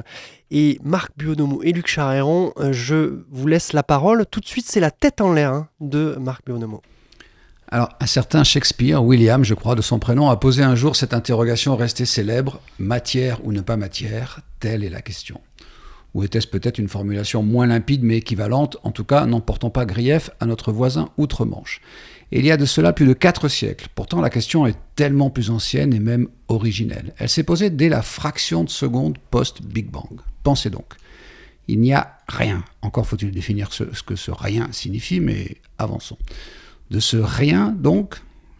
Et Marc Bionomo et Luc Charéron, je vous laisse la parole. Tout de suite, c'est la tête en l'air hein, de Marc Bionomo.
Alors, un certain Shakespeare, William, je crois, de son prénom, a posé un jour cette interrogation restée célèbre matière ou ne pas matière? Telle est la question. Ou était-ce peut-être une formulation moins limpide mais équivalente, en tout cas n'en portant pas grief à notre voisin outre-Manche? Il y a de cela plus de quatre siècles. Pourtant, la question est tellement plus ancienne et même originelle. Elle s'est posée dès la fraction de seconde post-Big Bang. Pensez donc. Il n'y a rien. Encore faut-il définir ce, ce que ce rien signifie, mais avançons. De ce rien, donc,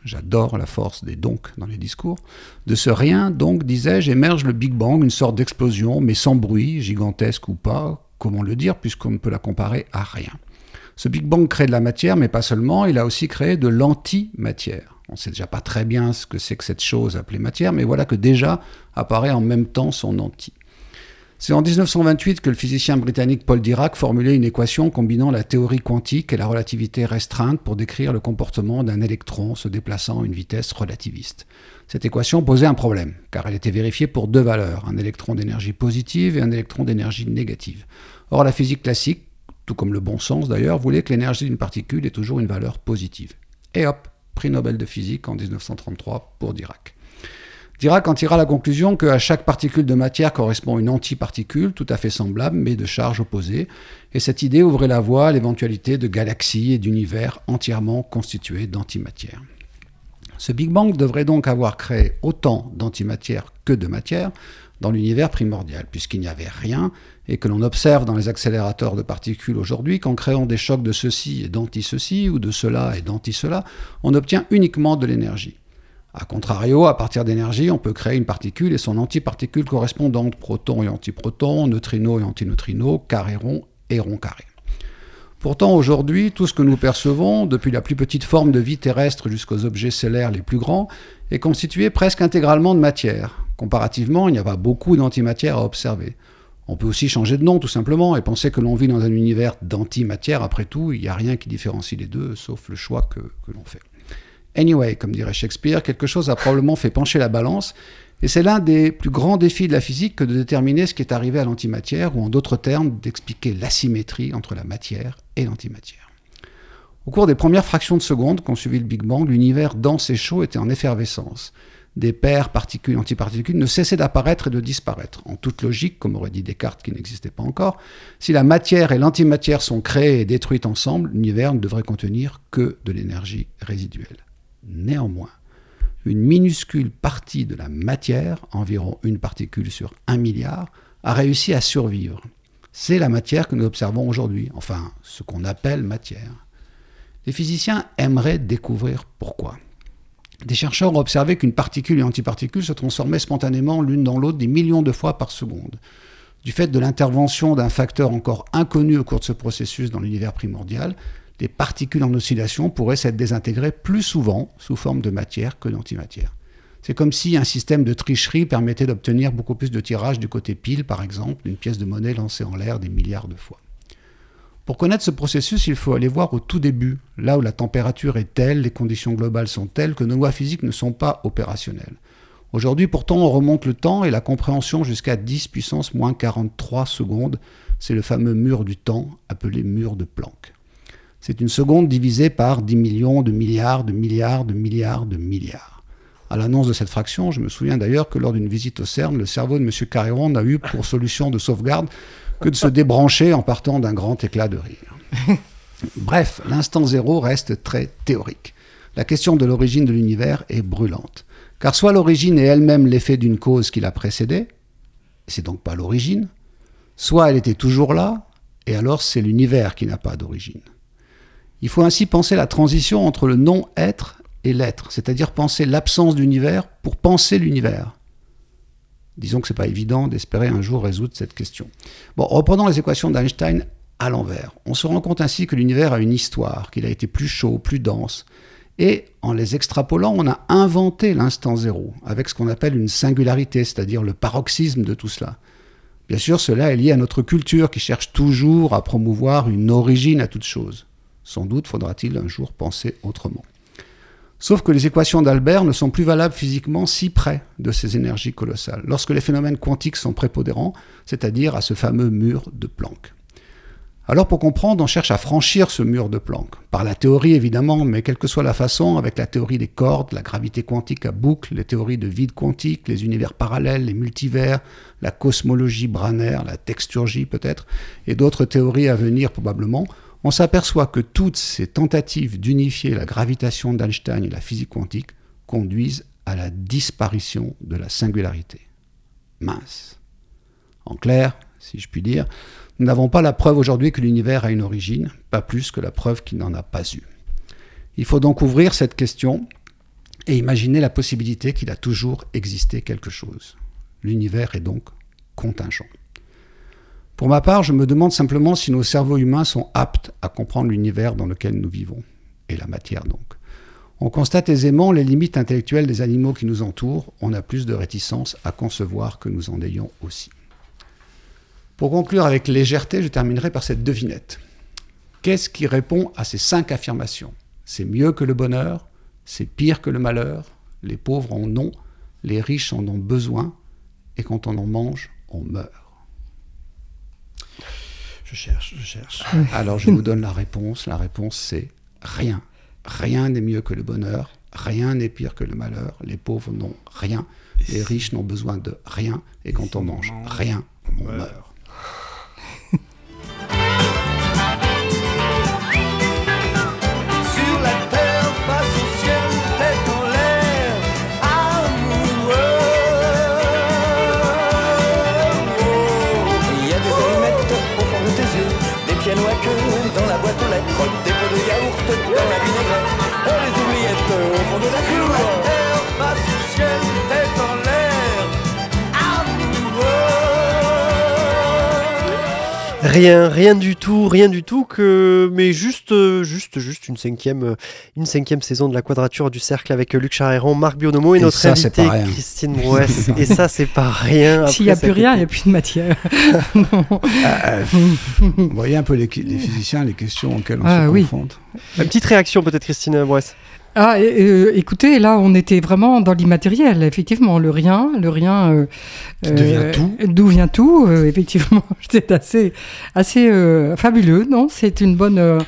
j'adore la force des donc dans les discours, de ce rien, donc, disais-je, émerge le Big Bang, une sorte d'explosion, mais sans bruit, gigantesque ou pas, comment le dire, puisqu'on ne peut la comparer à rien. Ce Big Bang crée de la matière, mais pas seulement, il a aussi créé de l'antimatière. On ne sait déjà pas très bien ce que c'est que cette chose appelée matière, mais voilà que déjà apparaît en même temps son anti. C'est en 1928 que le physicien britannique Paul Dirac formulait une équation combinant la théorie quantique et la relativité restreinte pour décrire le comportement d'un électron se déplaçant à une vitesse relativiste. Cette équation posait un problème, car elle était vérifiée pour deux valeurs, un électron d'énergie positive et un électron d'énergie négative. Or, la physique classique, tout comme le bon sens d'ailleurs, voulait que l'énergie d'une particule ait toujours une valeur positive. Et hop, prix Nobel de physique en 1933 pour Dirac. Dirac en tira la conclusion qu'à chaque particule de matière correspond une antiparticule tout à fait semblable mais de charge opposée, et cette idée ouvrait la voie à l'éventualité de galaxies et d'univers entièrement constitués d'antimatière. Ce Big Bang devrait donc avoir créé autant d'antimatière que de matière dans l'univers primordial, puisqu'il n'y avait rien, et que l'on observe dans les accélérateurs de particules aujourd'hui qu'en créant des chocs de ceci et d'anti-ceci, ou de cela et d'anti-cela, on obtient uniquement de l'énergie. A contrario, à partir d'énergie, on peut créer une particule et son antiparticule correspondante, proton et antiproton, neutrino et antineutrino, carré rond et rond carré. Pourtant, aujourd'hui, tout ce que nous percevons, depuis la plus petite forme de vie terrestre jusqu'aux objets stellaires les plus grands, est constitué presque intégralement de matière. Comparativement, il n'y a pas beaucoup d'antimatière à observer. On peut aussi changer de nom tout simplement et penser que l'on vit dans un univers d'antimatière. Après tout, il n'y a rien qui différencie les deux, sauf le choix que, que l'on fait. Anyway, comme dirait Shakespeare, quelque chose a probablement fait pencher la balance, et c'est l'un des plus grands défis de la physique que de déterminer ce qui est arrivé à l'antimatière, ou en d'autres termes, d'expliquer l'asymétrie entre la matière et l'antimatière. Au cours des premières fractions de seconde qu'ont suivi le Big Bang, l'univers dense et chaud était en effervescence. Des paires particules-antiparticules ne cessaient d'apparaître et de disparaître. En toute logique, comme aurait dit Descartes qui n'existait pas encore, si la matière et l'antimatière sont créées et détruites ensemble, l'univers ne devrait contenir que de l'énergie résiduelle. Néanmoins, une minuscule partie de la matière, environ une particule sur un milliard, a réussi à survivre. C'est la matière que nous observons aujourd'hui, enfin ce qu'on appelle matière. Les physiciens aimeraient découvrir pourquoi. Des chercheurs ont observé qu'une particule et antiparticule se transformaient spontanément l'une dans l'autre des millions de fois par seconde. Du fait de l'intervention d'un facteur encore inconnu au cours de ce processus dans l'univers primordial, des particules en oscillation pourraient s'être désintégrées plus souvent sous forme de matière que d'antimatière. C'est comme si un système de tricherie permettait d'obtenir beaucoup plus de tirage du côté pile, par exemple, d'une pièce de monnaie lancée en l'air des milliards de fois. Pour connaître ce processus, il faut aller voir au tout début, là où la température est telle, les conditions globales sont telles que nos lois physiques ne sont pas opérationnelles. Aujourd'hui, pourtant, on remonte le temps et la compréhension jusqu'à 10 puissance moins 43 secondes. C'est le fameux mur du temps appelé mur de Planck. C'est une seconde divisée par 10 millions de milliards de milliards de milliards de milliards. À l'annonce de cette fraction, je me souviens d'ailleurs que lors d'une visite au CERN, le cerveau de M. Carréron n'a eu pour solution de sauvegarde que de se débrancher en partant d'un grand éclat de rire. Bref, l'instant zéro reste très théorique. La question de l'origine de l'univers est brûlante. Car soit l'origine est elle-même l'effet d'une cause qui l'a précédée, c'est donc pas l'origine, soit elle était toujours là, et alors c'est l'univers qui n'a pas d'origine. Il faut ainsi penser la transition entre le non-être et l'être, c'est-à-dire penser l'absence d'univers pour penser l'univers. Disons que ce n'est pas évident d'espérer un jour résoudre cette question. Bon, reprenons les équations d'Einstein à l'envers. On se rend compte ainsi que l'univers a une histoire, qu'il a été plus chaud, plus dense. Et en les extrapolant, on a inventé l'instant zéro, avec ce qu'on appelle une singularité, c'est-à-dire le paroxysme de tout cela. Bien sûr, cela est lié à notre culture qui cherche toujours à promouvoir une origine à toute chose. Sans doute faudra-t-il un jour penser autrement. Sauf que les équations d'Albert ne sont plus valables physiquement si près de ces énergies colossales, lorsque les phénomènes quantiques sont prépondérants, c'est-à-dire à ce fameux mur de Planck. Alors pour comprendre, on cherche à franchir ce mur de Planck, par la théorie évidemment, mais quelle que soit la façon, avec la théorie des cordes, la gravité quantique à boucle, les théories de vide quantique, les univers parallèles, les multivers, la cosmologie branaire, la texturgie peut-être, et d'autres théories à venir probablement, on s'aperçoit que toutes ces tentatives d'unifier la gravitation d'Einstein et la physique quantique conduisent à la disparition de la singularité. Mince. En clair, si je puis dire, nous n'avons pas la preuve aujourd'hui que l'univers a une origine, pas plus que la preuve qu'il n'en a pas eu. Il faut donc ouvrir cette question et imaginer la possibilité qu'il a toujours existé quelque chose. L'univers est donc contingent. Pour ma part, je me demande simplement si nos cerveaux humains sont aptes à comprendre l'univers dans lequel nous vivons, et la matière donc. On constate aisément les limites intellectuelles des animaux qui nous entourent, on a plus de réticence à concevoir que nous en ayons aussi. Pour conclure avec légèreté, je terminerai par cette devinette. Qu'est-ce qui répond à ces cinq affirmations? C'est mieux que le bonheur, c'est pire que le malheur, les pauvres en ont, les riches en ont besoin, et quand on en mange, on meurt?
Je cherche, je cherche.
Alors je vous donne la réponse. La réponse c'est rien. Rien n'est mieux que le bonheur. Rien n'est pire que le malheur. Les pauvres n'ont rien. Les riches n'ont besoin de rien. Et quand on mange rien, on meurt.
Rien, rien du tout, rien du tout que, mais juste, juste, juste une cinquième, une cinquième saison de la Quadrature du Cercle avec Luc Charéron, Marc Bionomo et,
Et
notre
ça, c'est
invité
pas rien.
Christine Brouès. et ça, c'est pas rien.
S'il n'y a plus rien, il n'y a plus de matière.
Euh, vous voyez un peu les, les physiciens, les questions auxquelles on
Ah,
se
oui.
confronte.
Une petite réaction peut-être, Christine Brouès.
Ah, euh, écoutez, là, on était vraiment dans l'immatériel, effectivement, le rien, le rien. euh,
Qui devient tout.
D'où vient tout, euh, effectivement. C'est assez, assez euh, fabuleux, non? C'est une bonne. euh,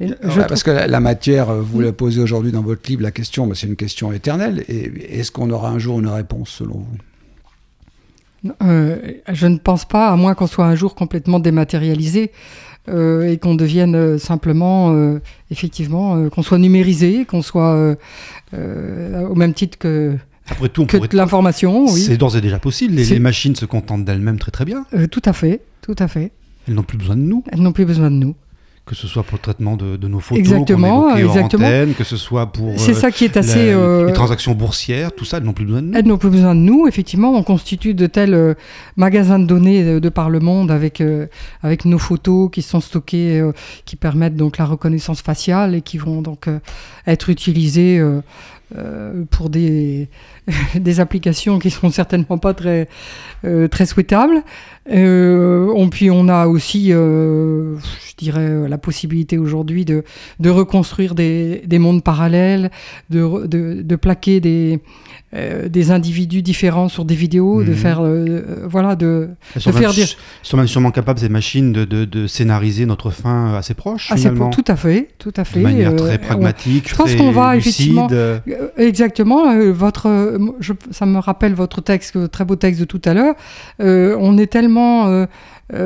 je
Ouais,
trouve-
parce que la, la matière, euh, vous la posez aujourd'hui dans votre livre, la question, mais c'est une question éternelle. Et est-ce qu'on aura un jour une réponse selon vous?
Euh, je ne pense pas, à moins qu'on soit un jour complètement dématérialisé euh, et qu'on devienne euh, simplement, euh, effectivement, qu'on soit numérisé, qu'on soit au même titre que,
Après tout, on
que
pourrait...
de l'information. Oui,
C'est d'ores et déjà possible. Les, machines se contentent d'elles-mêmes très très bien.
Euh, tout à fait, tout à fait.
Elles n'ont plus besoin de nous,
Elles n'ont plus besoin de nous.
Que ce soit pour le traitement de, de nos photos,
Exactement,
hors
exactement.
antenne, que ce soit pour
C'est
euh,
ça qui est
la-
assez. euh,
les transactions boursières, tout ça, elles n'ont plus besoin de nous.
Elles n'ont plus besoin de nous, effectivement. On constitue de tels euh, magasins de données de, de par le monde avec, avec nos photos qui sont stockées, qui permettent donc la reconnaissance faciale et qui vont donc être utilisées euh, pour des, applications qui sont certainement pas très, euh, très souhaitables. Euh, on, puis on a aussi, euh, je dirais, la possibilité aujourd'hui de, de reconstruire des, des mondes parallèles, de, de plaquer des, euh, des individus différents sur des vidéos, de
Mhm.
faire, euh, euh, voilà, de, de
même,
faire dire-
sont même sûrement capables, ces machines, de, de, de scénariser notre fin assez proche,
c'est
finalement.
tout à fait, tout à fait.
de manière très pragmatique,
je pense
très
qu'on va
lucide.
effectivement- Exactement. votre, je- ça me rappelle votre texte, très beau texte de tout à l'heure. On est tellement euh,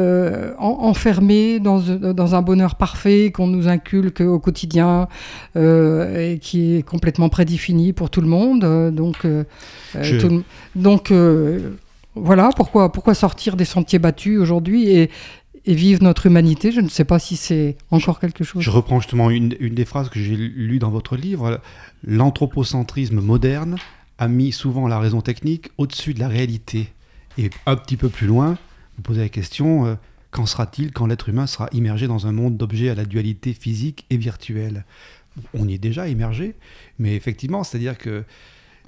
euh, en- enfermé dans, dans un bonheur parfait qu'on nous inculque au quotidien euh, et qui est complètement prédéfini pour tout le monde. donc, euh,
Je-
tout le- donc voilà pourquoi, pourquoi sortir des sentiers battus aujourd'hui et, et vivre notre humanité? Je ne sais pas si c'est encore quelque chose.
Je reprends justement une, une des phrases que j'ai lues dans votre livre. L'anthropocentrisme moderne a mis souvent la raison technique au-dessus de la réalité. Et un petit peu plus loin, vous posez la question euh, qu'en sera-t-il quand l'être humain sera immergé dans un monde d'objets à la dualité physique et virtuelle? On y est déjà immergé, mais effectivement, c'est-à-dire que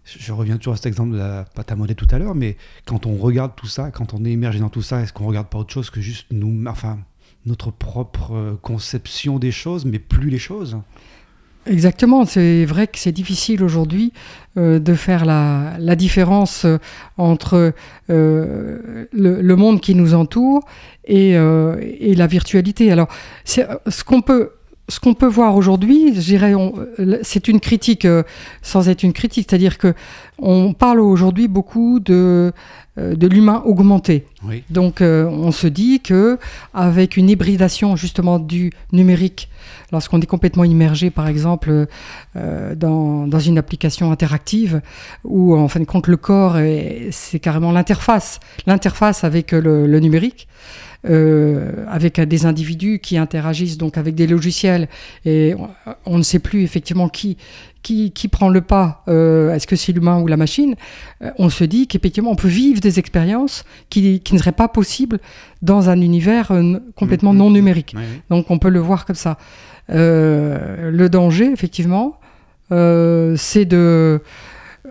je reviens toujours à cet exemple de la pâte à modeler tout à l'heure, mais quand on regarde tout ça, quand on est immergé dans tout ça, est-ce qu'on regarde pas autre chose que juste nous, enfin, notre propre conception des choses, mais plus les choses?
Exactement, c'est vrai que c'est difficile aujourd'hui euh, de faire la, la différence euh, entre euh, le, le monde qui nous entoure et, euh, et la virtualité. Alors, c'est- ce qu'on peut, ce qu'on peut voir aujourd'hui, on- c'est une critique euh, sans être une critique, c'est-à-dire que on parle aujourd'hui beaucoup de euh, de l'humain augmenté.
Oui.
Donc euh, on se dit que avec une hybridation justement du numérique, lorsqu'on est complètement immergé par exemple euh, dans, dans une application interactive où en fin de compte le corps est- c'est carrément l'interface, l'interface avec le, le numérique. Euh, avec des individus qui interagissent donc avec des logiciels et on, on ne sait plus effectivement qui qui, qui prend le pas, euh, est-ce que c'est l'humain ou la machine, euh, on se dit qu'effectivement on peut vivre des expériences qui, qui ne seraient pas possibles dans un univers euh, complètement
Mhm.
non numérique.
Oui, oui.
Donc on peut le voir comme ça. Le danger, effectivement, c'est de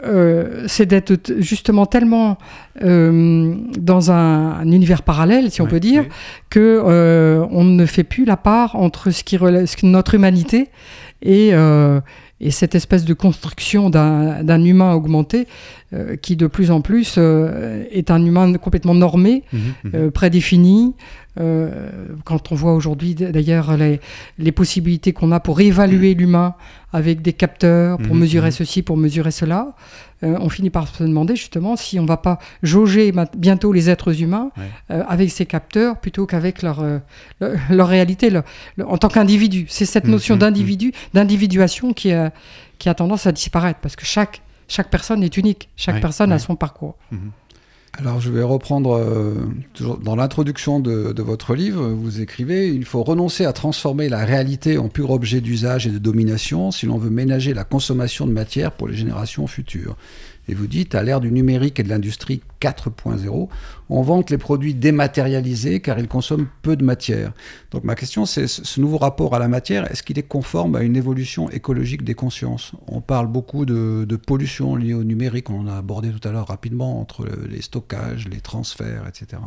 euh, c'est d'être justement tellement euh, dans un, un univers parallèle, si on
Ouais,
peut dire,
oui.
que euh, on ne fait plus la part entre ce qui relève, ce que- notre humanité et, et cette espèce de construction d'un humain augmenté qui de plus en plus est un humain complètement normé,
mhm.
euh, prédéfini. Euh, quand on voit aujourd'hui d'ailleurs les, les possibilités qu'on a pour évaluer l'humain avec des capteurs, pour
Mhm,
mesurer
mhm.
ceci, pour mesurer cela, euh, on finit par se demander justement si on va pas jauger bientôt les êtres humains
Ouais.
euh, avec ces capteurs plutôt qu'avec leur, euh, leur, leur réalité leur- en tant qu'individu. C'est cette
Mhm,
notion d'individu, d'individuation qui a, qui a tendance à disparaître parce que chaque, chaque personne est unique, chaque
Ouais,
personne a son parcours.
Alors je vais reprendre, euh, dans l'introduction de votre livre, vous écrivez, il faut renoncer à transformer la réalité en pur objet d'usage et de domination si l'on veut ménager la consommation de matière pour les générations futures. Et vous dites, à l'ère du numérique et de l'industrie 4.0, on vante les produits dématérialisés car ils consomment peu de matière. Donc ma question, c'est ce nouveau rapport à la matière, est-ce qu'il est conforme à une évolution écologique des consciences? On parle beaucoup de, de pollution liée au numérique, on en a abordé tout à l'heure rapidement, entre le- les stockages, les transferts, etc.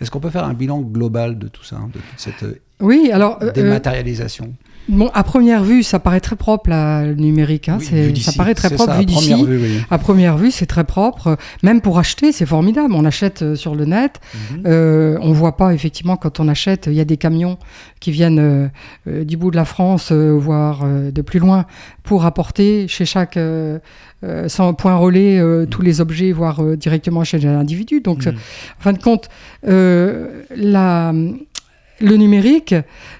Est-ce qu'on peut faire un bilan global de tout ça, de toute cette euh,
Oui, alors euh, euh,
dématérialisation?
Bon, à première vue, ça paraît très propre, là, le numérique. Hein,
Oui,
ça paraît très propre
ça,
vu d'ici.
oui.
À première vue, c'est très propre. Même pour acheter, c'est formidable. On achète euh, sur le net.
Mhm.
Euh, on voit pas, effectivement, quand on achète, il y a des camions qui viennent euh, du bout de la France, euh, voire de plus loin, pour apporter chez chaque sans point relais euh, tous les objets, voire directement chez l'individu. Donc,
Mhm.
en fin de compte, la, le numérique,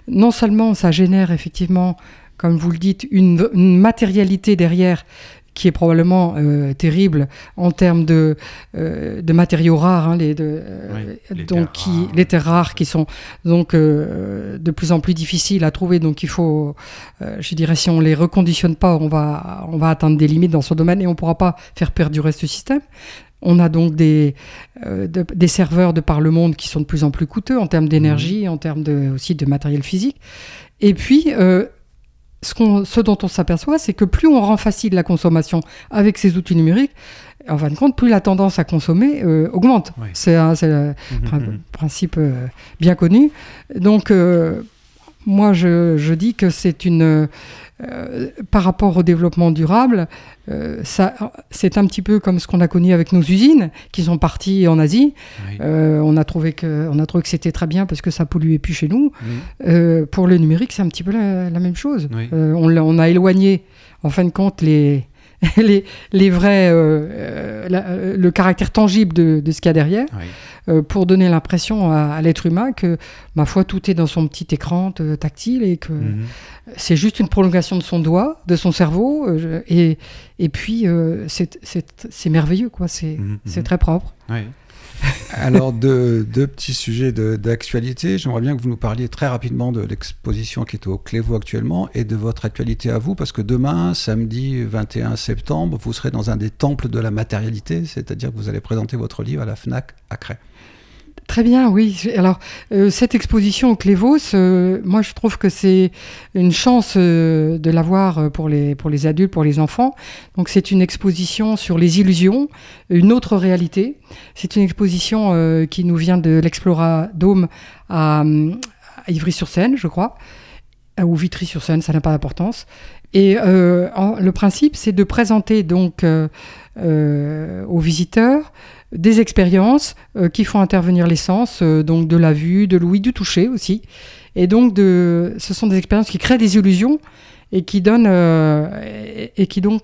non seulement ça génère effectivement, comme vous le dites, une, une matérialité derrière qui est probablement euh, terrible en termes de, euh, de matériaux rares, hein, les, de, euh,
Oui, les
donc
terres
qui,
rares.
les terres rares qui sont donc euh, de plus en plus difficiles à trouver. Donc il faut, je dirais, si on les reconditionne pas, on va, on va atteindre des limites dans ce domaine et on pourra pas faire perdurer ce système. On a donc des, euh, de- des serveurs de par le monde qui sont de plus en plus coûteux en termes d'énergie, en termes de, aussi de matériel physique. Et puis, euh, ce, qu'on- ce dont on s'aperçoit, c'est que plus on rend facile la consommation avec ces outils numériques, en fin de compte, plus la tendance à consommer euh, augmente. C'est un c'est
Mhm, mhm.
principe euh, bien connu. Donc, euh, moi, je, je dis que c'est une. Euh, par rapport au développement durable, euh, c'est un petit peu comme ce qu'on a connu avec nos usines qui sont parties en Asie.
Oui.
Euh, on a trouvé que, on a trouvé que c'était très bien parce que ça polluait plus chez nous. Pour le numérique, c'est un petit peu la, la même chose.
Oui.
On, on a éloigné, en fin de compte, les, les, les vrais, euh, euh, la- euh, le caractère tangible de, de ce qu'il y a derrière,
Oui.
euh, pour donner l'impression à, à l'être humain que, ma foi, tout est dans son petit écran tactile et que
Mhm.
c'est juste une prolongation de son doigt, de son cerveau, et, et puis c'est, c'est, c'est merveilleux, quoi. C'est,
Mhm,
c'est
mhm.
très propre.
Oui.
Alors, deux, petits sujets d'actualité. J'aimerais bien que vous nous parliez très rapidement de l'exposition qui est au Clévaux actuellement et de votre actualité à vous, parce que demain, samedi 21 septembre, vous serez dans un des temples de la matérialité, c'est-à-dire que vous allez présenter votre livre à la FNAC à Cray.
Très bien, oui. Alors, euh, cette exposition au Clévos, euh, moi, je trouve que c'est une chance euh, de l'avoir euh, pour les, pour les adultes, pour les enfants. Donc, c'est une exposition sur les illusions, une autre réalité. C'est une exposition qui nous vient de l'Explora Dome à, Ivry-sur-Seine, je crois, ou Vitry-sur-Seine, ça n'a pas d'importance. Et le principe, c'est de présenter donc aux visiteurs des expériences euh, qui font intervenir les sens, euh, donc de la vue, de l'ouïe, du toucher aussi. Et donc, de, ce sont des expériences qui créent des illusions et qui donnent euh, et, qui donc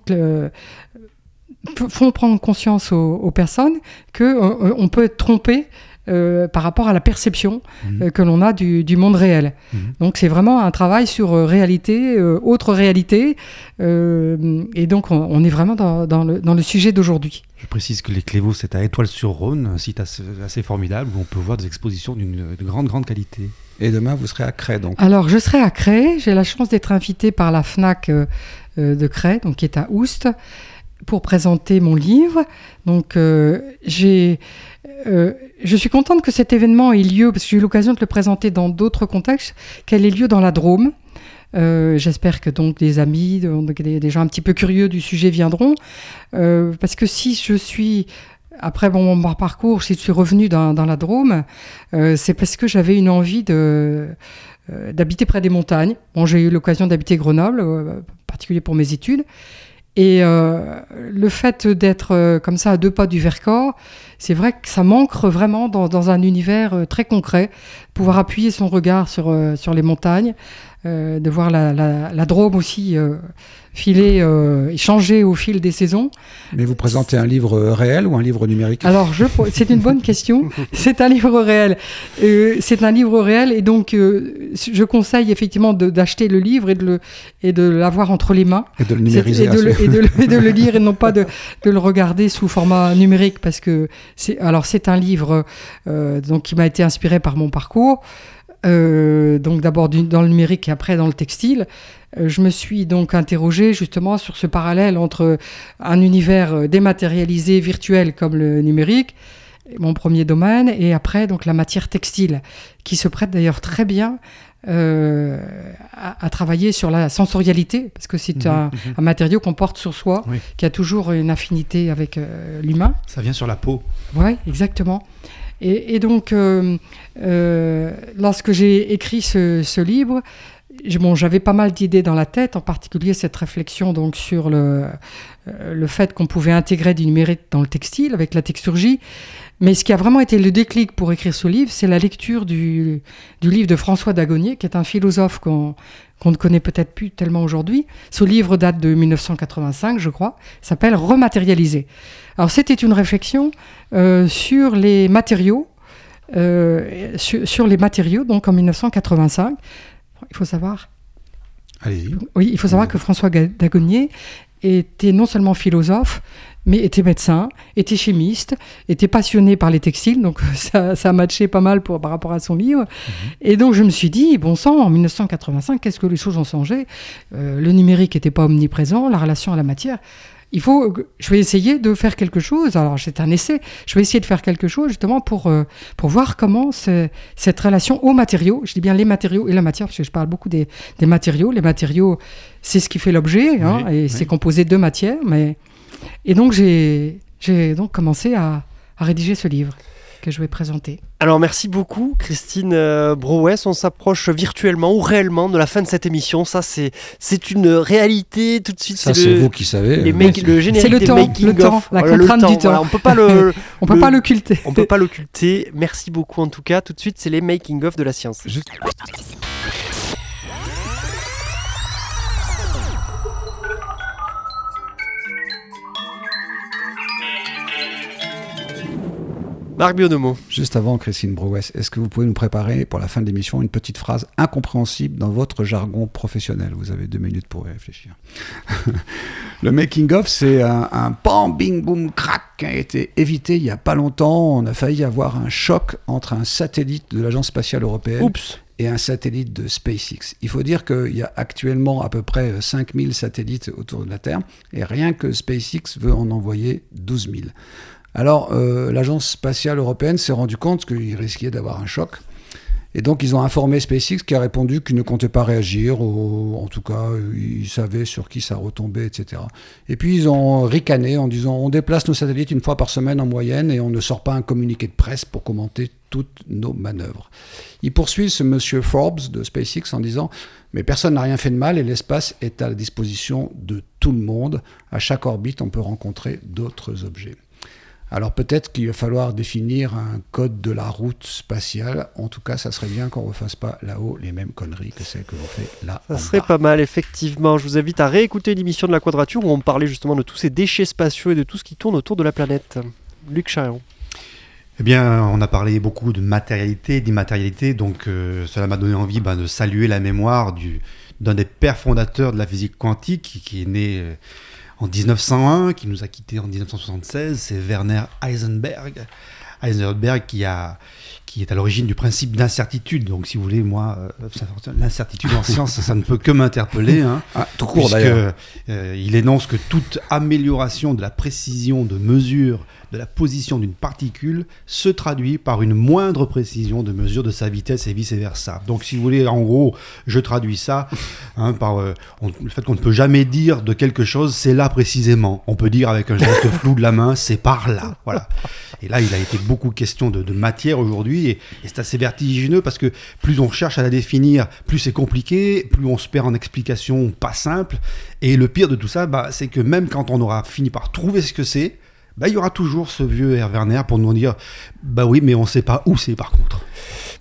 font prendre conscience aux, aux personnes que on peut être trompé euh, par rapport à la perception
Mhm.
euh, que l'on a du, du monde réel.
Mhm.
Donc c'est vraiment un travail sur euh, réalité, euh, autre réalité, euh, et donc on, on est vraiment dans, dans le, dans le sujet d'aujourd'hui.
Je précise que les Clévaux, c'est à Étoile-sur-Rhône, un site assez, assez formidable où on peut voir des expositions d'une de grande, grande qualité.
Et demain, vous serez à Cray, donc.
Alors, je serai à Cray. J'ai la chance d'être invitée par la FNAC de Cray, donc qui est à Oust, pour présenter mon livre. Donc, euh, j'ai, euh, je suis contente que cet événement ait lieu, parce que j'ai eu l'occasion de le présenter dans d'autres contextes, qu'elle ait lieu dans la Drôme. Euh, J'espère que donc des amis, des, des gens un petit peu curieux du sujet viendront, Euh, parce que si je suis après bon, mon parcours, si je suis revenue dans, la Drôme, c'est parce que j'avais une envie de d'habiter près des montagnes. Bon, j'ai eu l'occasion d'habiter Grenoble, en particulier pour mes études. Et euh, le fait d'être euh, comme ça à deux pas du Vercors, c'est vrai que ça manque vraiment dans, un univers euh, très concret, pouvoir appuyer son regard sur les montagnes, euh, de voir la, la, la Drôme aussi euh, filer euh, et changer au fil des saisons.
Mais vous présentez un livre réel ou un livre numérique?
Alors, c'est une bonne question. C'est un livre réel. C'est un livre réel et donc je conseille effectivement d'acheter le livre et de, le, et de l'avoir entre les mains.
Et de le numériser.
Et de, le, et de le- et de le lire et non pas de, de le regarder sous format numérique parce que c'est alors c'est un livre donc qui m'a été inspiré par mon parcours. Euh, donc d'abord dans le numérique et après dans le textile. Euh, je me suis donc interrogée justement sur ce parallèle entre un univers euh, dématérialisé, virtuel comme le numérique, mon premier domaine, et après donc la matière textile, qui se prête d'ailleurs très bien euh, à, à travailler sur la sensorialité, parce que c'est
Mhm,
un,
mhm.
un matériau qu'on porte sur soi,
Oui.
qui a toujours une affinité avec l'humain.
Ça vient sur la peau.
Oui, exactement. Et, donc, euh, euh, lorsque j'ai écrit ce, livre, bon, j'avais pas mal d'idées dans la tête, en particulier cette réflexion donc sur le, euh, le fait qu'on pouvait intégrer du numérique dans le textile avec la texturgie. Mais ce qui a vraiment été le déclic pour écrire ce livre, c'est la lecture du, du livre de François Dagonier, qui est un philosophe qu'on qu'on ne connaît peut-être plus tellement aujourd'hui. Ce livre date de 1985, je crois, s'appelle Rematérialiser. Alors c'était une réflexion euh, sur les matériaux, euh, sur, sur les matériaux, donc en 1985. Il faut savoir
Allez-y.
oui, il faut savoir que François Dagonnier était non seulement philosophe, mais était médecin, était chimiste, était passionné par les textiles, donc ça, ça a matché pas mal pour, par rapport à son livre. Et donc je me suis dit, bon sang, en 1985, qu'est-ce que les choses ont changé? Euh, Le numérique n'était pas omniprésent, la relation à la matière. Il faut, que- je vais essayer de faire quelque chose. Alors c'est un essai. Je vais essayer de faire quelque chose justement pour euh, pour voir comment cette relation aux matériaux. Je dis bien les matériaux et la matière parce que je parle beaucoup des, des matériaux. Les matériaux, c'est ce qui fait l'objet, hein,
Oui,
et
oui.
c'est composé de matières. Mais et donc j'ai donc commencé à, à rédiger ce livre que je vais présenter.
Alors merci beaucoup Christine euh, Brouès, on s'approche virtuellement ou réellement de la fin de cette émission, ça c'est c'est une réalité tout de suite.
Ça,
c'est
vous qui savez.
les
euh,
make- le générique
C'est le
des
temps,
making
le temps,
of.
la
Voilà, le
contrainte du temps.
voilà, on peut pas le,
On peut
Le-
pas l'occulter.
on peut pas l'occulter. Merci beaucoup en tout cas. Tout de suite c'est les making of de la science.
Juste-
Marc Bionomo.
Juste avant, Christine Brouès, est-ce que vous pouvez nous préparer pour la fin de l'émission une petite phrase incompréhensible dans votre jargon professionnel? Vous avez deux minutes pour y réfléchir. le making-of, c'est un, un pam, bing, boom, crack qui a été évité il n'y a pas longtemps. On a failli avoir un choc entre un satellite de l'Agence spatiale européenne
Oups.
et un satellite de SpaceX. Il faut dire qu'il y a actuellement à peu près 5000 satellites autour de la Terre, et rien que SpaceX veut en envoyer 12 000. Alors, euh, l'agence spatiale européenne s'est rendu compte qu'il risquait d'avoir un choc. Et donc, ils ont informé SpaceX qui a répondu qu'il ne comptait pas réagir, ou en tout cas, ils savaient sur qui ça retombait, etc. Et puis, ils ont ricané en disant on déplace nos satellites une fois par semaine en moyenne et on ne sort pas un communiqué de presse pour commenter toutes nos manœuvres. Ils poursuivent ce monsieur Forbes de SpaceX en disant mais personne n'a rien fait de mal et l'espace est à la disposition de tout le monde. À chaque orbite, on peut rencontrer d'autres objets. Alors peut-être qu'il va falloir définir un code de la route spatiale. En tout cas, ça serait bien qu'on ne refasse pas là-haut les mêmes conneries que celles que l'on fait là.
Ça
en
serait
bas.
pas mal, effectivement. Je vous invite à réécouter l'émission de la Quadrature où on parlait justement de tous ces déchets spatiaux et de tout ce qui tourne autour de la planète. Luc Charion.
Eh bien, on a parlé beaucoup de matérialité, d'immatérialité, donc euh, cela m'a donné envie ben, de saluer la mémoire du- d'un des pères fondateurs de la physique quantique qui, qui est né euh, en 1901, qui nous a quittés en 1976, c'est Werner Heisenberg. Heisenberg qui, a, qui est à l'origine du principe d'incertitude. Donc, si vous voulez, moi, euh, l'incertitude en science, ça ne peut que m'interpeller. hein
Ah, tout court d'ailleurs.
euh, il énonce que toute amélioration de la précision de mesure de la position d'une particule se traduit par une moindre précision de mesure de sa vitesse et vice-versa. Donc si vous voulez, en gros, je traduis ça hein, par euh, on- le fait qu'on ne peut jamais dire de quelque chose, c'est là précisément. On peut dire avec un geste flou de la main, c'est par là. Voilà. Et là, il a été beaucoup question de, de matière aujourd'hui, et, et c'est assez vertigineux parce que plus on cherche à la définir, plus c'est compliqué, plus on se perd en explications pas simples. Et le pire de tout ça, bah, c'est que même quand on aura fini par trouver ce que c'est, bah, il y aura toujours ce vieux R. Werner pour nous dire Bah oui, mais on sait pas où c'est par contre.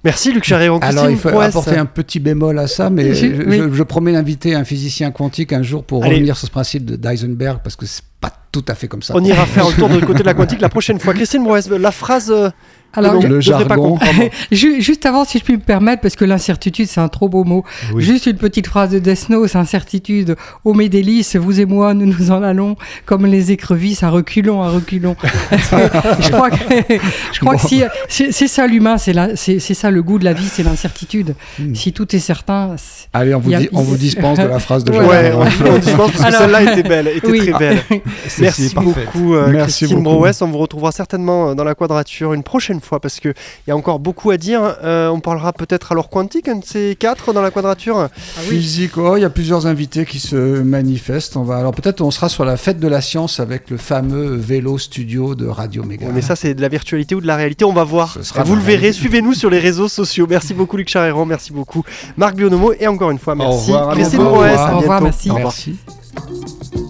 Merci Luc Charion.
Alors, il faut
Prouesse.
apporter un petit bémol à ça, mais
Je-
je,
oui.
je- je promets d'inviter un physicien quantique un jour pour
Allez.
revenir sur ce principe de d'Eisenberg, parce que c'est pas tout à fait comme ça.
On ira faire un tour de côté de la quantique la prochaine fois. Christine Prouesse, la phrase euh,
Alors,
le
pas.
Ju- Juste avant, si je puis me permettre, parce que l'incertitude, c'est un trop beau mot.
Oui.
Juste une petite phrase de Note, incertitude. Ô mes délices, vous et moi, nous nous en allons comme les écrevisses à reculons, à reculons. je crois que, je crois que si, c'est ça l'humain, c'est ça le goût de la vie, c'est l'incertitude.
Hmm.
Si tout est certain, c'est-
Allez, on vous,
Il y a-
dit- on vous dispense de la phrase de Jean
Ouais, on, on dispense parce que celle-là était belle, était
Oui.
très belle. Merci beaucoup, euh,
Merci
Christine
beaucoup.
Brouès. On vous retrouvera certainement euh, dans la quadrature une prochaine fois parce qu'il y a encore beaucoup à dire. Euh, on parlera peut-être alors quantique, un de ces quatre dans la quadrature.
Physique, oh, il y a plusieurs invités qui se manifestent. On va, alors peut-être on sera sur la fête de la science avec le fameux vélo studio de Radio Méga.
Mais ça, c'est de la virtualité ou de la réalité. On va voir. Vous le verrez. Suivez-nous sur les réseaux sociaux. Merci beaucoup, Luc Charéron. Merci beaucoup, Marc Bionomo. Et encore une fois, merci,
revoir, à
bientôt.
Brouès.
Au
À
revoir, merci.
Au revoir.
Merci.